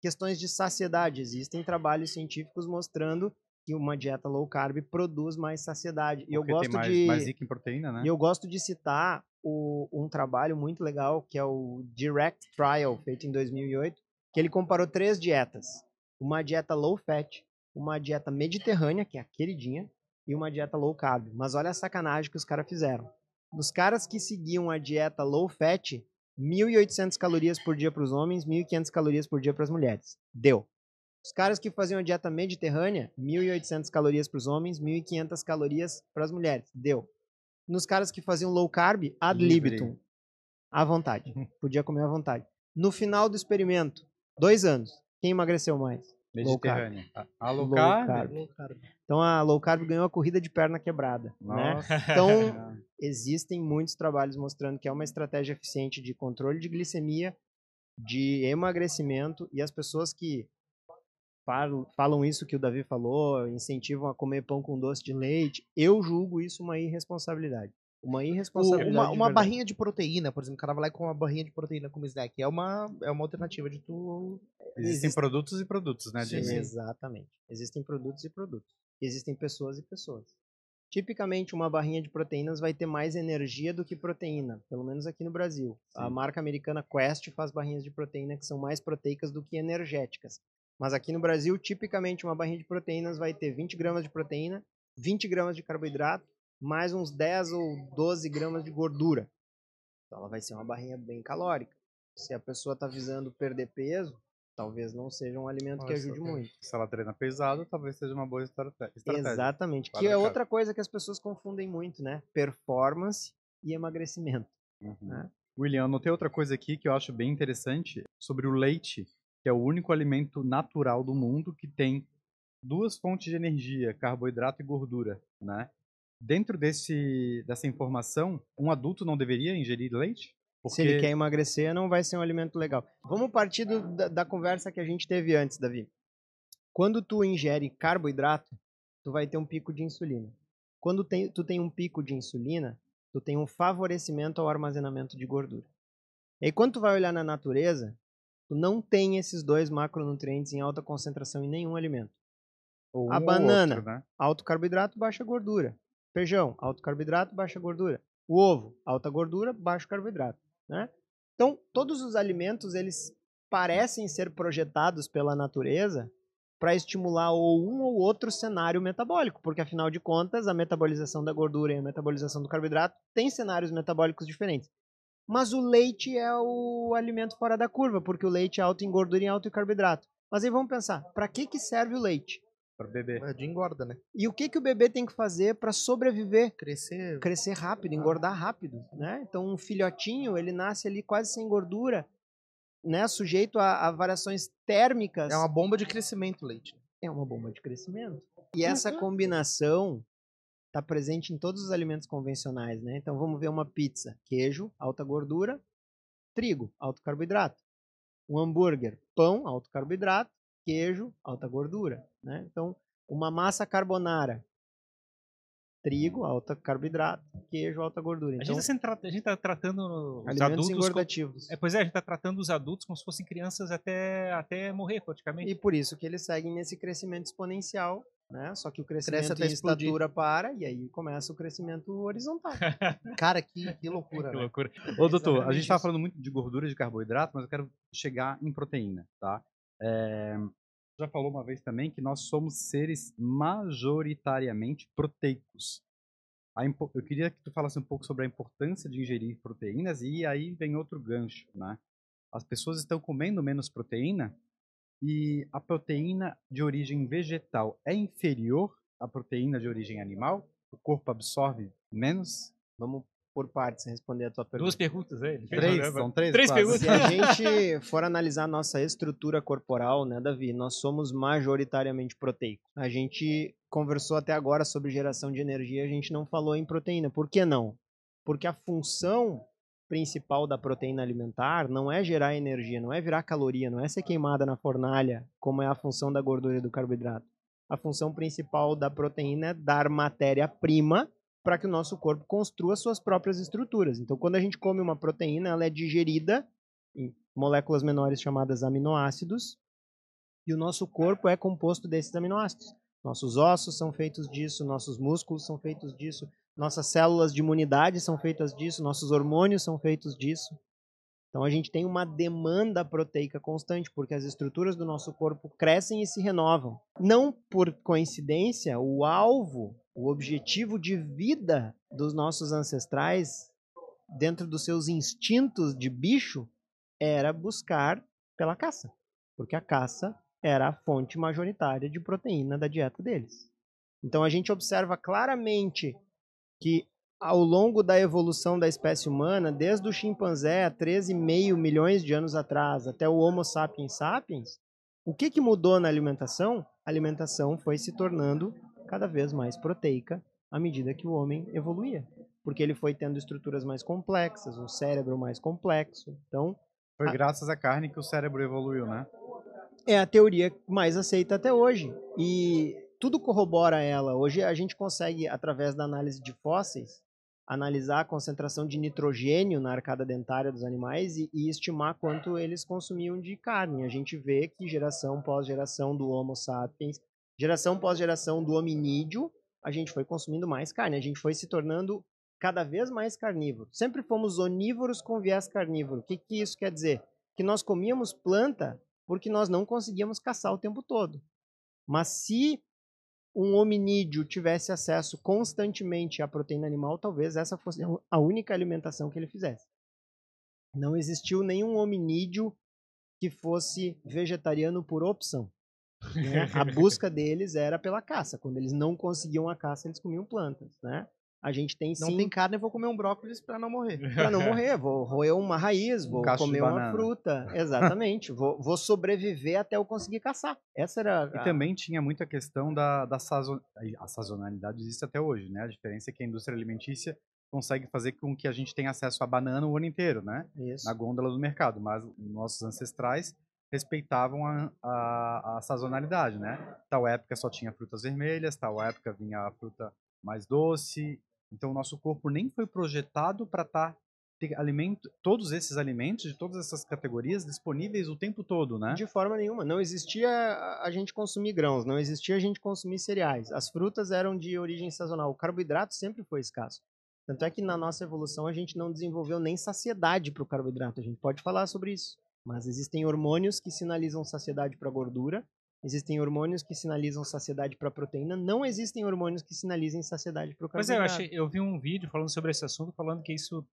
Questões de saciedade, existem trabalhos científicos mostrando que uma dieta low carb produz mais saciedade. E eu gosto mais, de mais rica em proteína, né? E eu gosto de citar o, um trabalho muito legal que é o Direct Trial, feito em 2008, que ele comparou três dietas. Uma dieta low fat, uma dieta mediterrânea, que é a queridinha, e uma dieta low carb. Mas olha a sacanagem que os caras fizeram. Os caras que seguiam a dieta low fat, 1.800 calorias por dia para os homens, 1.500 calorias por dia para as mulheres. Deu. Os caras que faziam a dieta mediterrânea, 1.800 calorias para os homens, 1.500 calorias para as mulheres. Deu nos caras que faziam low carb ad libitum. À vontade. Uhum. Podia comer à vontade. No final do experimento, dois anos, quem emagreceu mais? Low carb. A low, carb. carb. low carb. Então a low carb ganhou a corrida de perna quebrada. Né? Então existem muitos trabalhos mostrando que é uma estratégia eficiente de controle de glicemia de emagrecimento e as pessoas que falam isso que o Davi falou, incentivam a comer pão com doce de leite, eu julgo isso uma irresponsabilidade. Uma irresponsabilidade. uma, uma barrinha de proteína, por exemplo, o cara vai lá com uma barrinha de proteína como snack. É uma, é uma alternativa de tu. Existem Existe... produtos e produtos, né? Sim, exatamente. Existem produtos e produtos. Existem pessoas e pessoas. Tipicamente, uma barrinha de proteínas vai ter mais energia do que proteína, pelo menos aqui no Brasil. Sim. A marca americana Quest faz barrinhas de proteína que são mais proteicas do que energéticas. Mas aqui no Brasil, tipicamente, uma barrinha de proteínas vai ter 20 gramas de proteína, 20 gramas de carboidrato, mais uns 10 ou 12 gramas de gordura. Então ela vai ser uma barrinha bem calórica. Se a pessoa está visando perder peso, talvez não seja um alimento Nossa, que ajude muito. Se ela treina pesado, talvez seja uma boa estratégia. Exatamente. Que é outra coisa que as pessoas confundem muito, né? Performance e emagrecimento. Uhum. Né? William, anotei outra coisa aqui que eu acho bem interessante sobre o leite, que é o único alimento natural do mundo que tem duas fontes de energia, carboidrato e gordura, né? Dentro desse, dessa informação, um adulto não deveria ingerir leite? Porque... Se ele quer emagrecer, não vai ser um alimento legal. Vamos partir do, da, da, conversa que a gente teve antes, Davi. Quando tu ingere carboidrato, tu vai ter um pico de insulina. Quando tem, tu tem um pico de insulina, tu tem um favorecimento ao armazenamento de gordura. E aí, quando tu vai olhar na natureza, tu não tem esses dois macronutrientes em alta concentração em nenhum alimento. Ou a banana, outro, né? alto carboidrato, baixa gordura. Feijão, alto carboidrato, baixa gordura. O ovo, alta gordura, baixo carboidrato. Né? Então, todos os alimentos eles parecem ser projetados pela natureza para estimular ou um ou outro cenário metabólico, porque afinal de contas, a metabolização da gordura e a metabolização do carboidrato têm cenários metabólicos diferentes. Mas o leite é o alimento fora da curva, porque o leite é alto em gordura e alto em carboidrato. Mas aí vamos pensar, para que, que serve o leite? Para bebê. É de engorda, né? E o que, que o bebê tem que fazer para sobreviver? Crescer. Crescer rápido, engordar rápido, né? Então um filhotinho, ele nasce ali quase sem gordura, né? Sujeito a, a variações térmicas. É uma bomba de crescimento leite. É uma bomba de crescimento. E essa uhum. combinação está presente em todos os alimentos convencionais, né? Então vamos ver uma pizza, queijo, alta gordura, trigo, alto carboidrato. Um hambúrguer, pão, alto carboidrato, queijo, alta gordura. Né? Então, uma massa carbonara, trigo, alta carboidrato, queijo, alta gordura. Então, a gente está tá tratando os adultos engordativos. Como, é, pois é, a gente está tratando os adultos como se fossem crianças até, até morrer, praticamente. E por isso que eles seguem nesse crescimento exponencial, né? Só que o crescimento Cresce em estatura para e aí começa o crescimento horizontal. Cara, que, que loucura, que né? loucura. Ô, doutor, a gente estava falando muito de gordura, de carboidrato, mas eu quero chegar em proteína, tá? É, já falou uma vez também que nós somos seres majoritariamente proteicos. Eu queria que tu falasse um pouco sobre a importância de ingerir proteínas e aí vem outro gancho, né? As pessoas estão comendo menos proteína e a proteína de origem vegetal é inferior à proteína de origem animal? O corpo absorve menos? Vamos por partes responder a tua pergunta. Duas perguntas aí. Três, são três. Três perguntas. Se a gente for analisar a nossa estrutura corporal, né, Davi, nós somos majoritariamente proteicos. A gente conversou até agora sobre geração de energia, a gente não falou em proteína. Por que não? Porque a função principal da proteína alimentar não é gerar energia, não é virar caloria, não é ser queimada na fornalha, como é a função da gordura e do carboidrato. A função principal da proteína é dar matéria-prima para que o nosso corpo construa suas próprias estruturas. Então, quando a gente come uma proteína, ela é digerida em moléculas menores chamadas aminoácidos, e o nosso corpo é composto desses aminoácidos. Nossos ossos são feitos disso, nossos músculos são feitos disso, nossas células de imunidade são feitas disso, nossos hormônios são feitos disso. Então a gente tem uma demanda proteica constante, porque as estruturas do nosso corpo crescem e se renovam. Não por coincidência, o alvo o objetivo de vida dos nossos ancestrais, dentro dos seus instintos de bicho, era buscar pela caça, porque a caça era a fonte majoritária de proteína da dieta deles. Então a gente observa claramente que ao longo da evolução da espécie humana, desde o chimpanzé há 13,5 milhões de anos atrás até o Homo sapiens sapiens, o que, que mudou na alimentação? A alimentação foi se tornando cada vez mais proteica à medida que o homem evoluía, porque ele foi tendo estruturas mais complexas, um cérebro mais complexo. Então, Foi graças à carne que o cérebro evoluiu, né? É a teoria mais aceita até hoje. E tudo corrobora ela. Hoje a gente consegue, através da análise de fósseis, analisar a concentração de nitrogênio na arcada dentária dos animais e, e, estimar quanto eles consumiam de carne. A gente vê que geração pós geração do Homo sapiens, geração pós geração do hominídeo, a gente foi consumindo mais carne, a gente foi se tornando cada vez mais carnívoro. Sempre fomos onívoros com viés carnívoro. O que, que isso quer dizer? Que nós comíamos planta porque nós não conseguíamos caçar o tempo todo. Mas se um hominídeo tivesse acesso constantemente à proteína animal, talvez essa fosse a única alimentação que ele fizesse. Não existiu nenhum hominídeo que fosse vegetariano por opção. Né? A busca deles era pela caça. Quando eles não conseguiam a caça, eles comiam plantas. Né? A gente tem sim. Não tem carne, eu vou comer um brócolis para não morrer. Para não morrer, vou roer uma raiz, vou um comer uma fruta. Exatamente. vou, vou sobreviver até eu conseguir caçar. Essa era. A... E também tinha muita questão da, da sazon... a sazonalidade existe até hoje, né? A diferença é que a indústria alimentícia consegue fazer com que a gente tenha acesso a banana o ano inteiro, né? Isso. Na gôndola do mercado. Mas nossos ancestrais respeitavam a, a, a, sazonalidade, né? Tal época só tinha frutas vermelhas, tal época vinha a fruta mais doce, então, o nosso corpo nem foi projetado para estar tá, ter alimento, todos esses alimentos de todas essas categorias disponíveis o tempo todo, né? De forma nenhuma. Não existia a gente consumir grãos, não existia a gente consumir cereais. As frutas eram de origem sazonal. O carboidrato sempre foi escasso. Tanto é que na nossa evolução a gente não desenvolveu nem saciedade para o carboidrato. A gente pode falar sobre isso. Mas existem hormônios que sinalizam saciedade para a gordura Existem hormônios que sinalizam saciedade para a proteína, não existem hormônios que sinalizem saciedade para o carboidrato. Pois é, eu, achei, eu vi um vídeo falando sobre esse assunto, falando que isso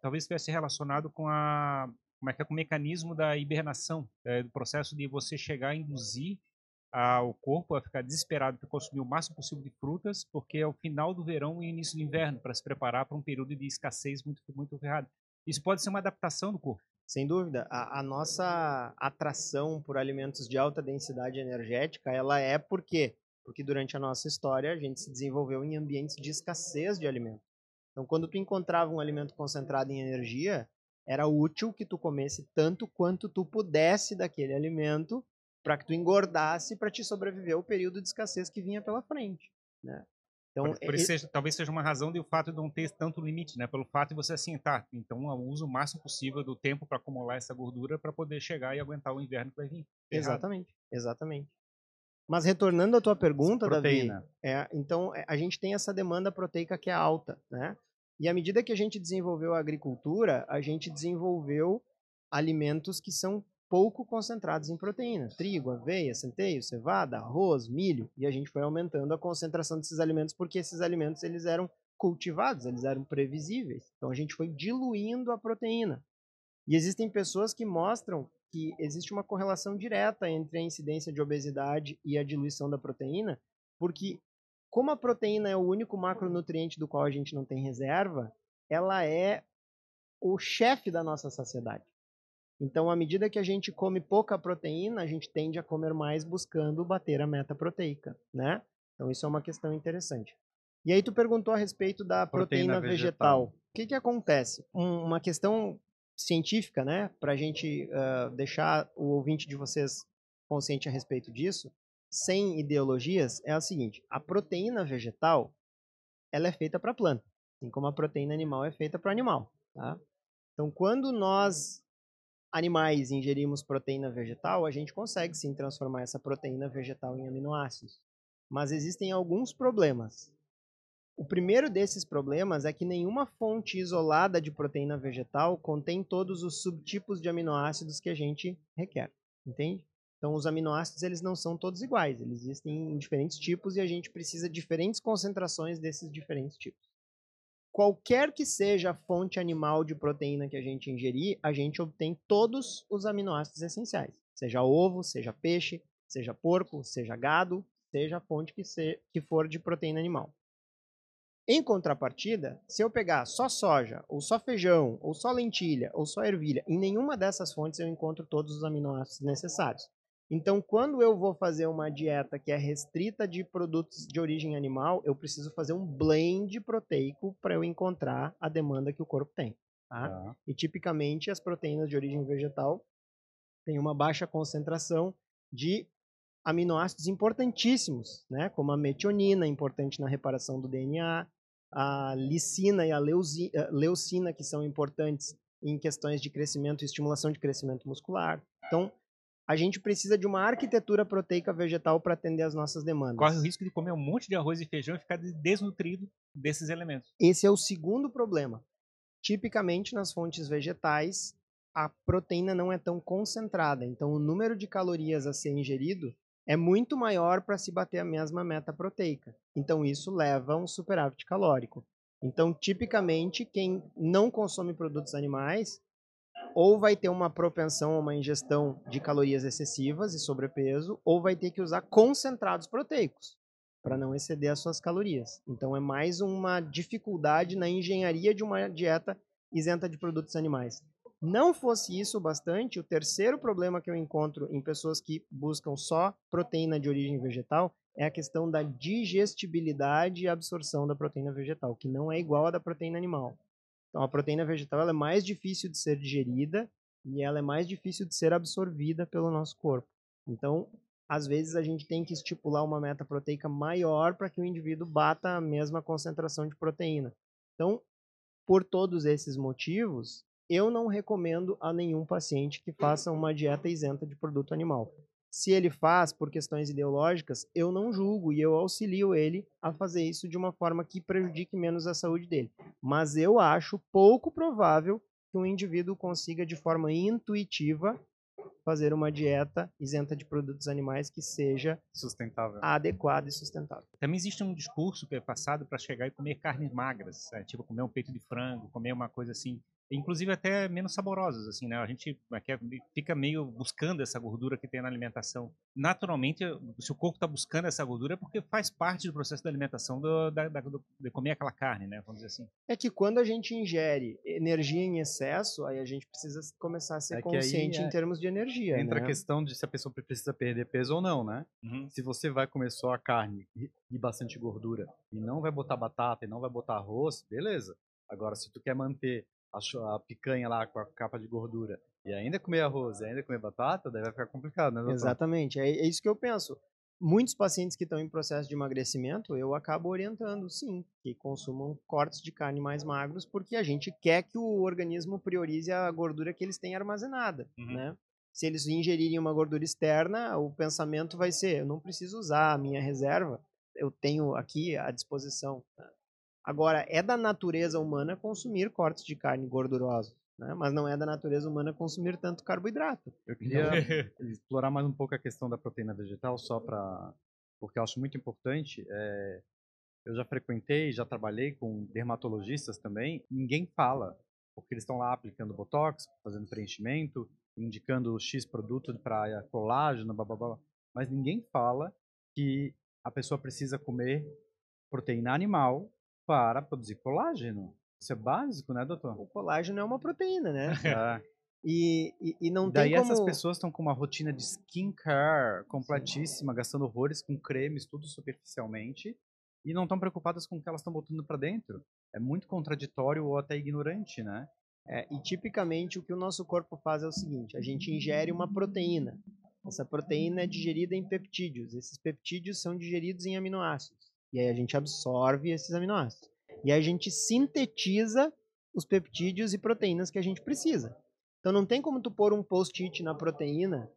talvez estivesse relacionado com a como é que é com o mecanismo da hibernação, é, do processo de você chegar a induzir ao corpo a ficar desesperado para consumir o máximo possível de frutas, porque é o final do verão e início do inverno, para se preparar para um período de escassez muito muito ferrado. Isso pode ser uma adaptação do corpo. Sem dúvida, a, a, nossa atração por alimentos de alta densidade energética, ela é por quê? Porque durante a nossa história a gente se desenvolveu em ambientes de escassez de alimento. Então, quando tu encontrava um alimento concentrado em energia, era útil que tu comesse tanto quanto tu pudesse daquele alimento para que tu engordasse para te sobreviver o período de escassez que vinha pela frente, né? Então, por, por seja, talvez seja uma razão de o fato de não ter tanto limite, né? Pelo fato de você assim, tá, então uso o máximo possível do tempo para acumular essa gordura para poder chegar e aguentar o inverno que vai vir. Exatamente, exatamente. Mas retornando à tua pergunta, Davi, é, então é, a gente tem essa demanda proteica que é alta, né? E à medida que a gente desenvolveu a agricultura, a gente desenvolveu alimentos que são pouco concentrados em proteína. Trigo, aveia, centeio, cevada, arroz, milho. E a gente foi aumentando a concentração desses alimentos porque esses alimentos eles eram cultivados, eles eram previsíveis. Então a gente foi diluindo a proteína. E existem pessoas que mostram que existe uma correlação direta entre a incidência de obesidade e a diluição da proteína, porque como a proteína é o único macronutriente do qual a gente não tem reserva, ela é o chefe da nossa saciedade. Então, à medida que a gente come pouca proteína, a gente tende a comer mais buscando bater a meta proteica, né? Então, isso é uma questão interessante. E aí tu perguntou a respeito da proteína, proteína vegetal. vegetal. O que que acontece? Um, uma questão científica, né? Para a gente uh, deixar o ouvinte de vocês consciente a respeito disso, sem ideologias, é a seguinte: a proteína vegetal ela é feita para planta, assim como a proteína animal é feita para animal, tá? Então, quando nós animais ingerimos proteína vegetal, a gente consegue sim transformar essa proteína vegetal em aminoácidos. Mas existem alguns problemas. O primeiro desses problemas é que nenhuma fonte isolada de proteína vegetal contém todos os subtipos de aminoácidos que a gente requer, entende? Então, os aminoácidos eles não são todos iguais, eles existem em diferentes tipos e a gente precisa de diferentes concentrações desses diferentes tipos qualquer que seja a fonte animal de proteína que a gente ingerir, a gente obtém todos os aminoácidos essenciais. Seja ovo, seja peixe, seja porco, seja gado, seja a fonte que, se, que for de proteína animal. Em contrapartida, se eu pegar só soja, ou só feijão, ou só lentilha, ou só ervilha, em nenhuma dessas fontes eu encontro todos os aminoácidos necessários. Então, quando eu vou fazer uma dieta que é restrita de produtos de origem animal, eu preciso fazer um blend proteico para eu encontrar a demanda que o corpo tem. Tá? Tá. E tipicamente as proteínas de origem vegetal têm uma baixa concentração de aminoácidos importantíssimos, né? como a metionina, importante na reparação do DNA, a lisina e a leucina, que são importantes em questões de crescimento e estimulação de crescimento muscular. Então, a gente precisa de uma arquitetura proteica vegetal para atender as nossas demandas. Corre o risco de comer um monte de arroz e feijão e ficar desnutrido desses elementos. Esse é o segundo problema. Tipicamente, nas fontes vegetais, a proteína não é tão concentrada, então o número de calorias a ser ingerido é muito maior para se bater a mesma meta proteica. Então isso leva a um superávit calórico. Então, tipicamente, quem não consome produtos animais ou vai ter uma propensão a uma ingestão de calorias excessivas e sobrepeso, ou vai ter que usar concentrados proteicos para não exceder as suas calorias. Então é mais uma dificuldade na engenharia de uma dieta isenta de produtos animais. Não fosse isso bastante, o terceiro problema que eu encontro em pessoas que buscam só proteína de origem vegetal é a questão da digestibilidade e absorção da proteína vegetal, que não é igual à da proteína animal. Então, a proteína vegetal é mais difícil de ser digerida e ela é mais difícil de ser absorvida pelo nosso corpo. Então, às vezes a gente tem que estipular uma meta proteica maior para que o indivíduo bata a mesma concentração de proteína. Então, por todos esses motivos, eu não recomendo a nenhum paciente que faça uma dieta isenta de produto animal. Se ele faz por questões ideológicas, eu não julgo e eu auxilio ele a fazer isso de uma forma que prejudique menos a saúde dele. Mas eu acho pouco provável que um indivíduo consiga de forma intuitiva fazer uma dieta isenta de produtos animais que seja sustentável, adequada e sustentável. Também existe um discurso que é passado para chegar e comer carnes magras, é, tipo comer um peito de frango, comer uma coisa assim inclusive até menos saborosas, assim, né? A gente é, fica meio buscando essa gordura que tem na alimentação. Naturalmente, se o corpo está buscando essa gordura é porque faz parte do processo da alimentação do, da, da, do, de comer aquela carne, né? Vamos dizer assim. É que quando a gente ingere energia em excesso, aí a gente precisa começar a ser é consciente em termos de energia. Entra né? a questão de se a pessoa precisa perder peso ou não, né? Uhum. Se você vai comer só a carne e bastante gordura e não vai botar batata e não vai botar arroz, beleza. Agora, se tu quer manter a, picanha lá com a capa de gordura e ainda comer arroz e ainda comer batata, daí vai ficar complicado, né? Doutor? Exatamente, é, é isso que eu penso. Muitos pacientes que estão em processo de emagrecimento, eu acabo orientando, sim, que consumam cortes de carne mais magros, porque a gente quer que o organismo priorize a gordura que eles têm armazenada, uhum. né? Se eles ingerirem uma gordura externa, o pensamento vai ser: eu não preciso usar a minha reserva, eu tenho aqui à disposição. Agora, é da natureza humana consumir cortes de carne gordurosos, né? mas não é da natureza humana consumir tanto carboidrato. Eu queria explorar mais um pouco a questão da proteína vegetal, só para. porque eu acho muito importante. É... Eu já frequentei, já trabalhei com dermatologistas também, ninguém fala, porque eles estão lá aplicando botox, fazendo preenchimento, indicando X produto para colágeno, blá, blá, blá, mas ninguém fala que a pessoa precisa comer proteína animal para produzir colágeno. Isso é básico, né, doutor? O colágeno é uma proteína, né? É. E, e, e, não Daí tem como... essas pessoas estão com uma rotina de skincare completíssima, Sim. gastando horrores com cremes, tudo superficialmente, e não estão preocupadas com o que elas estão botando para dentro. É muito contraditório ou até ignorante, né? É, e tipicamente o que o nosso corpo faz é o seguinte: a gente ingere uma proteína. Essa proteína é digerida em peptídeos. Esses peptídeos são digeridos em aminoácidos. E aí a gente absorve esses aminoácidos. E aí a gente sintetiza os peptídeos e proteínas que a gente precisa. Então não tem como tu pôr um post-it na proteína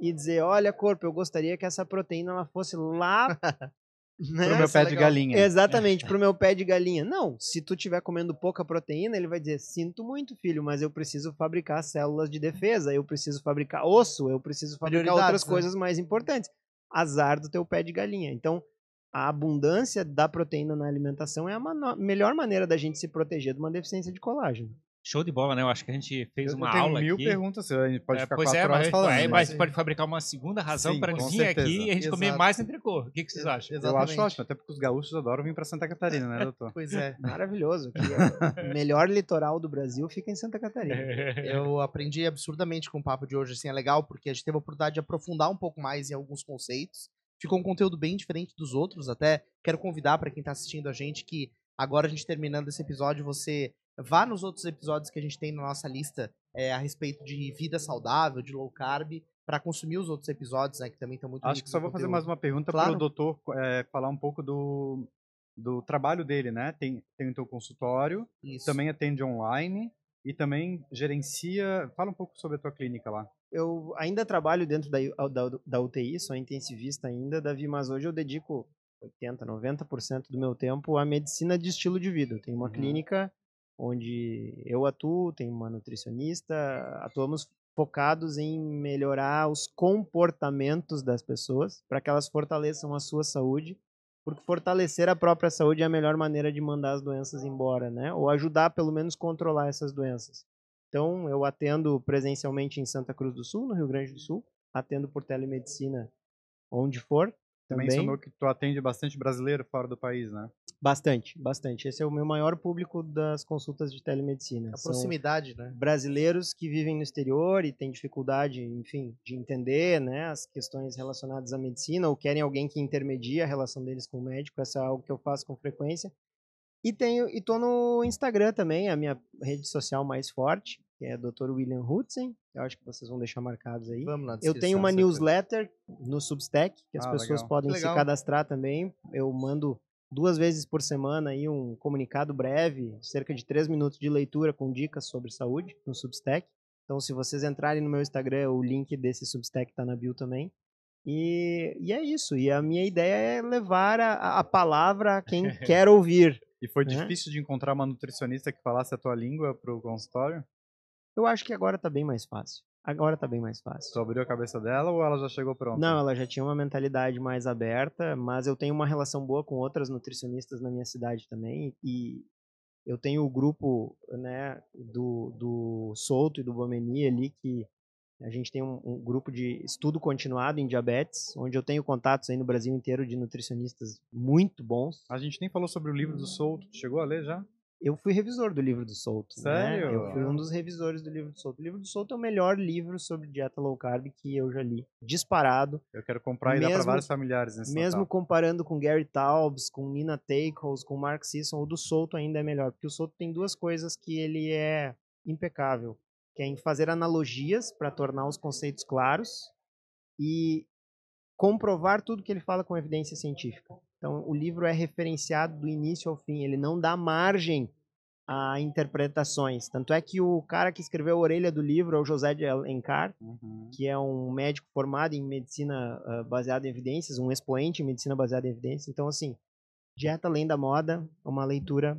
e dizer, olha corpo, eu gostaria que essa proteína ela fosse lá né? Pro meu pé é de galinha. Exatamente, pro meu pé de galinha. Não, se tu estiver comendo pouca proteína, ele vai dizer: sinto muito, filho, mas eu preciso fabricar células de defesa, eu preciso fabricar osso, eu preciso fabricar outras né? coisas mais importantes. Azar do teu pé de galinha. Então, a abundância da proteína na alimentação é a melhor maneira da gente se proteger de uma deficiência de colágeno. Show de bola, né? Eu acho que a gente fez eu, uma eu aula mil aqui. perguntas, a gente pode é, ficar pois quatro é, horas mas, falando. É, mas pode fabricar uma segunda razão para vir certeza. aqui e a gente Exato. comer mais entrecô. O que, que vocês acham? Exatamente. Eu acho ótimo, até porque os gaúchos adoram vir para Santa Catarina, né, doutor? pois é, maravilhoso. o melhor litoral do Brasil fica em Santa Catarina. eu aprendi absurdamente com o papo de hoje, assim, é legal, porque a gente teve a oportunidade de aprofundar um pouco mais em alguns conceitos Ficou um conteúdo bem diferente dos outros. Até quero convidar para quem está assistindo a gente que agora a gente terminando esse episódio, você vá nos outros episódios que a gente tem na nossa lista é, a respeito de vida saudável, de low carb, para consumir os outros episódios, né, que também estão muito Acho que só vou fazer mais uma pergunta claro. para o doutor é, falar um pouco do, do trabalho dele, né? Tem, tem o teu consultório, Isso. também atende online e também gerencia. Fala um pouco sobre a tua clínica lá. Eu ainda trabalho dentro da, da, da UTI, sou intensivista ainda, Davi, mas hoje eu dedico 80, 90% do meu tempo à medicina de estilo de vida. Eu tenho uma uhum. clínica onde eu atuo, tenho uma nutricionista, atuamos focados em melhorar os comportamentos das pessoas para que elas fortaleçam a sua saúde, porque fortalecer a própria saúde é a melhor maneira de mandar as doenças embora, né? Ou ajudar pelo menos controlar essas doenças. Então, eu atendo presencialmente em Santa Cruz do Sul, no Rio Grande do Sul, atendo por telemedicina onde for, também mencionou que tu atende bastante brasileiro fora do país, né? Bastante, bastante. Esse é o meu maior público das consultas de telemedicina. A proximidade, São né? Brasileiros que vivem no exterior e têm dificuldade, enfim, de entender, né, as questões relacionadas à medicina ou querem alguém que intermedia a relação deles com o médico. Essa é algo que eu faço com frequência. E tenho e tô no Instagram também, a minha rede social mais forte que é Dr. William Hutzen. Eu acho que vocês vão deixar marcados aí. Vamos lá. Eu tenho uma newsletter no Substack, que as ah, pessoas legal. podem legal. se cadastrar também. Eu mando duas vezes por semana aí um comunicado breve, cerca de três minutos de leitura com dicas sobre saúde no Substack. Então, se vocês entrarem no meu Instagram, o link desse Substack está na bio também. E, e, é isso. E a minha ideia é levar a, a palavra a quem quer ouvir. E foi né? difícil de encontrar uma nutricionista que falasse a tua língua para o consultório? Eu acho que agora tá bem mais fácil. Agora tá bem mais fácil. Tu abriu a cabeça dela ou ela já chegou pronta? Não, ela já tinha uma mentalidade mais aberta, mas eu tenho uma relação boa com outras nutricionistas na minha cidade também. E eu tenho o grupo né, do, do Solto e do Bomeni ali, que a gente tem um, um, grupo de estudo continuado em diabetes, onde eu tenho contatos aí no Brasil inteiro de nutricionistas muito bons. A gente nem falou sobre o livro do Solto. Chegou a ler já? eu fui revisor do livro do Souto. Né? Sério? Né? Eu fui um dos revisores do livro do Souto. O livro do Souto é o melhor livro sobre dieta low carb que eu já li. Disparado. Eu quero comprar e mesmo, dar para vários familiares nesse Mesmo Natal. comparando com Gary Taubes, com Nina Teicholz, com Mark Sisson, o do Souto ainda é melhor. Porque o Souto tem duas coisas que ele é impecável. Que é em fazer analogias para tornar os conceitos claros e comprovar tudo que ele fala com evidência científica. Então, o livro é referenciado do início ao fim, ele não dá margem a interpretações. Tanto é que o cara que escreveu a orelha do livro é o José de Alencar, uhum. que é um médico formado em medicina uh, baseada em evidências, um expoente em medicina baseada em evidências. Então, assim, Dieta Além da Moda é uma leitura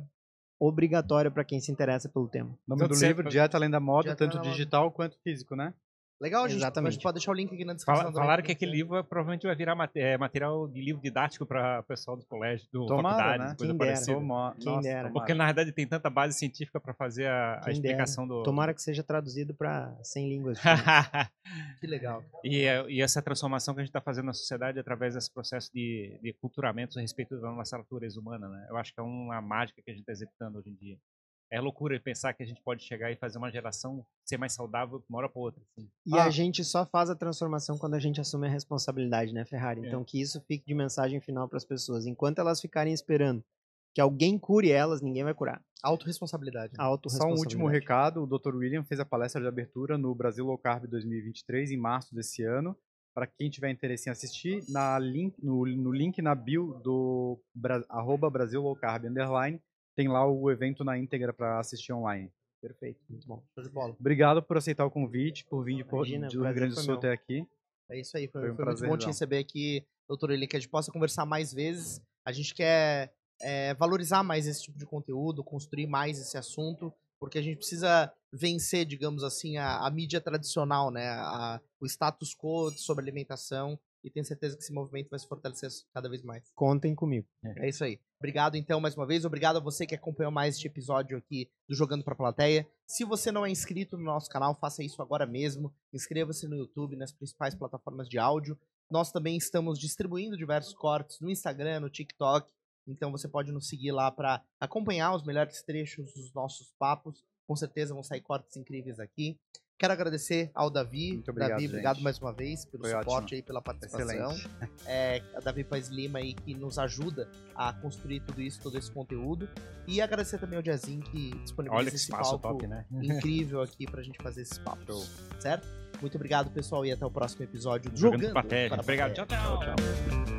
obrigatória para quem se interessa pelo tema. O nome do livro, Dieta Além da Moda, Dieta tanto digital quanto físico, né? Legal, a gente, Exatamente. a gente pode deixar o link aqui na descrição. falaram que aquele livro provavelmente vai virar é, material de livro didático para o pessoal do colégio, do Tomara, né? coisa Quem parecida. Toma, Quem nossa, dera. Porque na verdade tem tanta base científica para fazer a, a explicação dera. do. Tomara que seja traduzido para 100 línguas. que legal. E, e, essa transformação que a gente está fazendo na sociedade através desse processo de, de culturamento a respeito da nossa natureza humana, né? Eu acho que é uma mágica que a gente está executando hoje em dia é loucura pensar que a gente pode chegar e fazer uma geração ser mais saudável de uma hora para outra. Assim. E ah. a gente só faz a transformação quando a gente assume a responsabilidade, né, Ferrari? É. Então que isso fique de mensagem final para as pessoas. Enquanto elas ficarem esperando que alguém cure elas, ninguém vai curar. Autoresponsabilidade. Né? Autoresponsabilidade. Só um último recado, o Dr. William fez a palestra de abertura no Brasil Low Carb 2023 em março desse ano. Para quem tiver interesse em assistir, na link, no, no link na bio do arroba Brasil Low Carb underline, tem lá o evento na íntegra para assistir online. Perfeito, muito bom. Show de bola. Obrigado por aceitar o convite, por vir de, Imagina, do Rio Grande do Sul até aqui. É isso aí, foi, foi um foi prazer. Muito bom te receber aqui, doutor Eli, que a gente possa conversar mais vezes. A gente quer é, valorizar mais esse tipo de conteúdo, construir mais esse assunto, porque a gente precisa vencer, digamos assim, a, a mídia tradicional, né? A, o status quo sobre alimentação e tenho certeza que esse movimento vai se fortalecer cada vez mais. Contem comigo. É, é isso aí. Obrigado então mais uma vez, obrigado a você que acompanhou mais este episódio aqui do Jogando para a Plateia. Se você não é inscrito no nosso canal, faça isso agora mesmo. Inscreva-se no YouTube, nas principais plataformas de áudio. Nós também estamos distribuindo diversos cortes no Instagram, no TikTok. Então você pode nos seguir lá para acompanhar os melhores trechos dos nossos papos. Com certeza vão sair cortes incríveis aqui. Quero agradecer ao Davi. Muito obrigado, Davi, gente. obrigado mais uma vez pelo Foi suporte ótimo. aí, pela participação. Excelente. É, a Davi Paz Lima aí que nos ajuda a construir tudo isso, todo esse conteúdo. E agradecer também ao Jazinho que disponibiliza Olha que esse espaço palco top, né? incrível aqui pra gente fazer esses papos. Show. Certo? Muito obrigado, pessoal, e até o próximo episódio do Jogando Jogando Platéia. para a Obrigado. Tchau. tchau. Tchau, tchau.